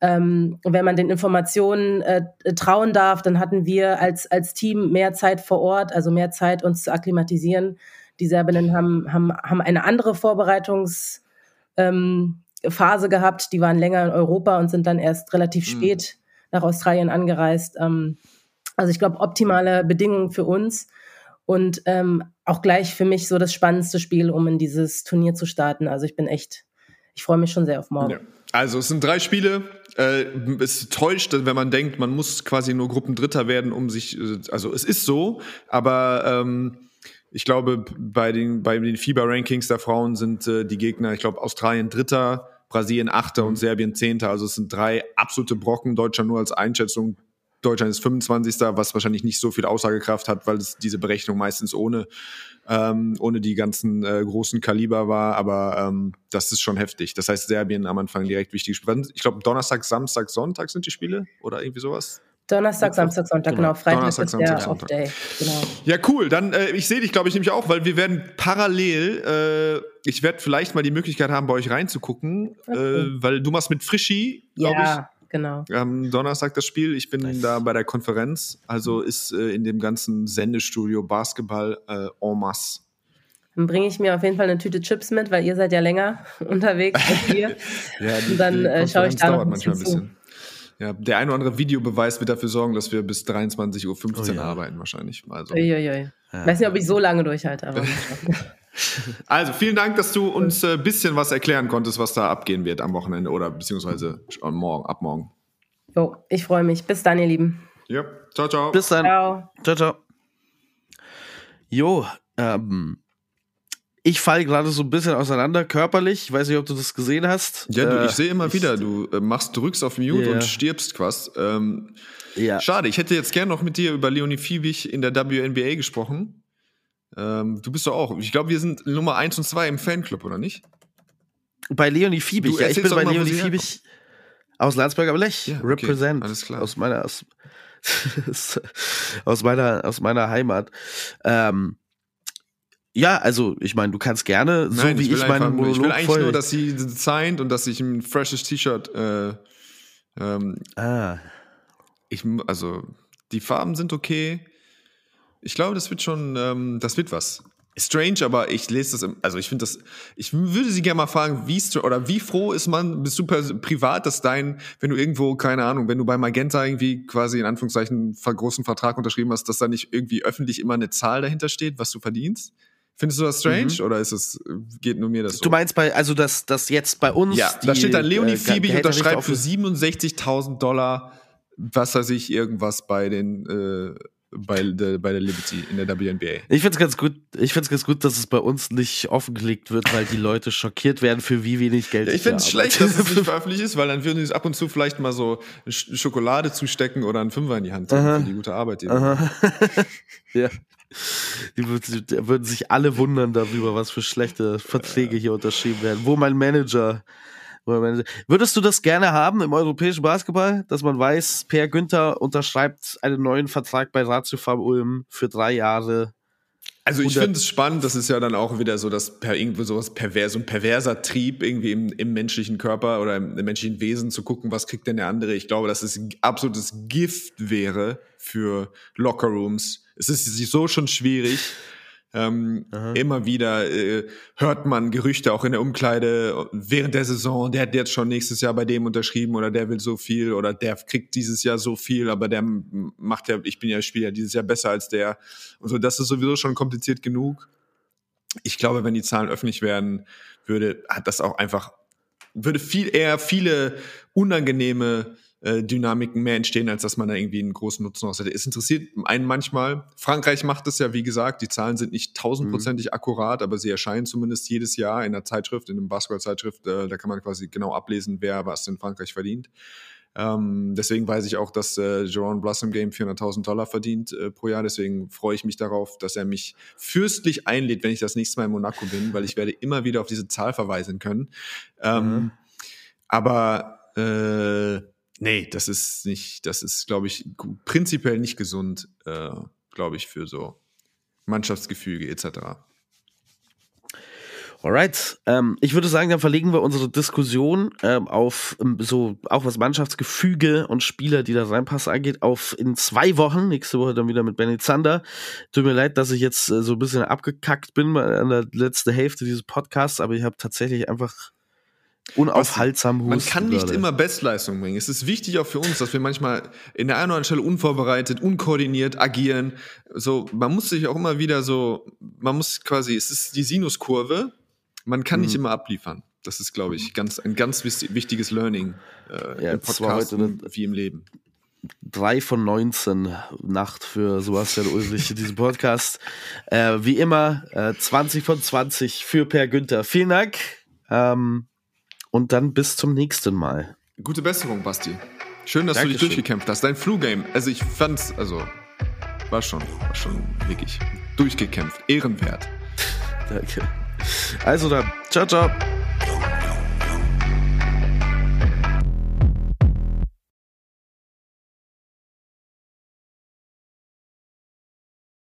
Ähm, wenn man den Informationen äh, trauen darf, dann hatten wir als, als Team mehr Zeit vor Ort, also mehr Zeit, uns zu akklimatisieren. Die Serbinnen haben, haben, haben eine andere Vorbereitungs- ähm, Phase gehabt. Die waren länger in Europa und sind dann erst relativ mhm. spät nach Australien angereist. Ähm, also ich glaube, optimale Bedingungen für uns und ähm, auch gleich für mich so das spannendste Spiel, um in dieses Turnier zu starten. Also ich bin echt, ich freue mich schon sehr auf morgen. Ja. Also es sind drei Spiele. Äh, es täuscht, wenn man denkt, man muss quasi nur Gruppendritter werden, um sich, äh, also es ist so, aber ähm, ich glaube, bei den, bei den FIBA-Rankings der Frauen sind äh, die Gegner, ich glaube, Australien Dritter, Brasilien Achter und mhm. Serbien Zehnter. Also es sind drei absolute Brocken. Deutschland nur als Einschätzung. Deutschland ist 25. was wahrscheinlich nicht so viel Aussagekraft hat, weil es diese Berechnung meistens ohne, ähm, ohne die ganzen äh, großen Kaliber war. Aber ähm, das ist schon heftig. Das heißt, Serbien am Anfang direkt wichtig. Ich glaube, Donnerstag, Samstag, Sonntag sind die Spiele oder irgendwie sowas. Donnerstag, Samstag, Sonntag, genau. genau. Freitag Donnerstag, ist Samstag, der Off-Day. Genau. Ja, cool. Dann, äh, ich sehe dich, glaube ich, nämlich auch, weil wir werden parallel, äh, ich werde vielleicht mal die Möglichkeit haben, bei euch reinzugucken, äh, okay. äh, weil du machst mit Frischi, glaube ja, ich. genau. Am Donnerstag das Spiel. Ich bin nice. da bei der Konferenz, also ist äh, in dem ganzen Sendestudio Basketball äh, en masse. Dann bringe ich mir auf jeden Fall eine Tüte Chips mit, weil ihr seid ja länger unterwegs als wir. ja, die, Und dann äh, schaue ich da noch ein bisschen, ein bisschen. Ja, der ein oder andere Videobeweis wird dafür sorgen, dass wir bis 23.15 Uhr oh, ja. arbeiten wahrscheinlich. Also. Uiuiui. Ja. Weiß nicht, ob ich so lange durchhalte, aber. also vielen Dank, dass du uns ein äh, bisschen was erklären konntest, was da abgehen wird am Wochenende oder beziehungsweise morgen, ab morgen. Jo, ich freue mich. Bis dann, ihr Lieben. Ja, ciao, ciao. Bis dann. Ciao, ciao. ciao. Jo, Ähm, ich falle gerade so ein bisschen auseinander körperlich. Ich weiß nicht, ob du das gesehen hast. Ja, du, Äh, ich sehe immer wieder, du äh, machst, drückst auf Mute Ja. und stirbst quasi. Ähm, Ja. Schade, ich hätte jetzt gern noch mit dir über Leonie Fiebig in der WNBA gesprochen. Ähm, du bist doch auch. Ich glaube, wir sind Nummer 1 und 2 im Fanclub, oder nicht? Bei Leonie Fiebig. Du Ja, ich bin bei mal, Leonie Fiebig aus Landsberg am Lech. Ja, okay, Represent. alles klar. Aus meiner, aus, aus meiner, aus meiner Heimat. Ähm, ja, also ich meine, du kannst gerne, so wie ich, will meinen Monolog ich will eigentlich voll. nur, dass sie signed und dass ich ein freshes T-Shirt. Äh, ähm, ah, ich, also die Farben sind okay. Ich glaube, das wird schon, ähm, das wird was. Strange, aber ich lese das, im, also ich finde das, ich würde sie gerne mal fragen, wie oder wie froh ist man, bist du privat, dass dein, wenn du irgendwo, keine Ahnung, wenn du bei Magenta irgendwie quasi in Anführungszeichen einen großen Vertrag unterschrieben hast, dass da nicht irgendwie öffentlich immer eine Zahl dahinter steht, was du verdienst? Findest du das strange oder ist es, geht nur mir das so? Mhm. Du meinst bei, also dass das jetzt bei uns. Ja, da die, steht dann Leonie äh, Fiebig unterschreibt für 67.000 Dollar, was weiß ich, irgendwas bei den, äh, bei, der, bei der Liberty in der WNBA. Ich find's ganz gut, ich find's ganz gut, dass es bei uns nicht offengelegt wird, weil die Leute schockiert werden, für wie wenig Geld Ja, ich finde es da schlecht, dass es nicht veröffentlicht ist, weil dann würden sie es ab und zu vielleicht mal so Sch Schokolade zustecken oder einen Fünfer in die Hand für die gute Arbeit. Die ja. Die würden, sich alle wundern darüber, was für schlechte Verträge hier unterschrieben werden. Wo mein Manager. Wo mein Manager. Würdest du das gerne haben im europäischen Basketball, dass man weiß, Per Günther unterschreibt einen neuen Vertrag bei Ratio Farm Ulm für drei Jahre? Also ich 100 finde es spannend, das ist ja dann auch wieder so, dass per irgendwo sowas pervers, so ein perverser Trieb irgendwie im, im menschlichen Körper oder im, im menschlichen Wesen zu gucken, was kriegt denn der andere. Ich glaube, dass es absolutes Gift wäre für Lockerrooms. Es ist so schon schwierig. Ähm, immer wieder äh, hört man Gerüchte auch in der Umkleide während der Saison, der hat jetzt schon nächstes Jahr bei dem unterschrieben oder der will so viel oder der kriegt dieses Jahr so viel, aber der macht ja, ich bin ja Spieler dieses Jahr besser als der. Und so, das ist sowieso schon kompliziert genug. Ich glaube, wenn die Zahlen öffentlich werden, würde, hat das auch einfach, würde viel eher viele unangenehme äh, Dynamiken mehr entstehen, als dass man da irgendwie einen großen Nutzen aus hätte. Es interessiert einen manchmal. Frankreich macht es ja, wie gesagt, die Zahlen sind nicht tausendprozentig akkurat, aber sie erscheinen zumindest jedes Jahr in einer Zeitschrift, in einer Basketball-Zeitschrift. Äh, da kann man quasi genau ablesen, wer was in Frankreich verdient. Ähm, deswegen weiß ich auch, dass äh, Jerome Blossom Game 400.000 Dollar verdient äh, pro Jahr. Deswegen freue ich mich darauf, dass er mich fürstlich einlädt, wenn ich das nächste Mal in Monaco bin, weil ich werde immer wieder auf diese Zahl verweisen können. Ähm, Aber äh, nee, das ist nicht, das ist, glaube ich, prinzipiell nicht gesund, äh, glaube ich, für so Mannschaftsgefüge etc. Alright. Ähm, ich würde sagen, dann verlegen wir unsere Diskussion ähm, auf ähm, so, auch was Mannschaftsgefüge und Spieler, die da reinpassen, angeht, auf in zwei Wochen. Nächste Woche dann wieder mit Benny Zander. Tut mir leid, dass ich jetzt äh, so ein bisschen abgekackt bin an der letzten Hälfte dieses Podcasts, aber ich habe tatsächlich einfach unaufhaltsam Husten. Man kann nicht gerade. immer Bestleistung bringen. Es ist wichtig auch für uns, dass wir manchmal in der einen oder anderen Stelle unvorbereitet, unkoordiniert agieren. So, man muss sich auch immer wieder so, man muss quasi, es ist die Sinuskurve. Man kann Mhm. nicht immer abliefern. Das ist, glaube ich, ganz, ein ganz wichtiges Learning äh, Ja, im Podcast wie im Leben. drei von 19 Nacht für Sebastian Ulrich in diesem Podcast. Äh, wie immer, äh, 20 von 20 für Per Günther. Vielen Dank. Ähm, und dann bis zum nächsten Mal. Gute Besserung, Basti. Schön, dass du dich Dankeschön. durchgekämpft hast. Dein Flu-Game, also ich fand's, also war schon, war schon wirklich durchgekämpft. Ehrenwert. Danke. Also dann, ciao, ciao.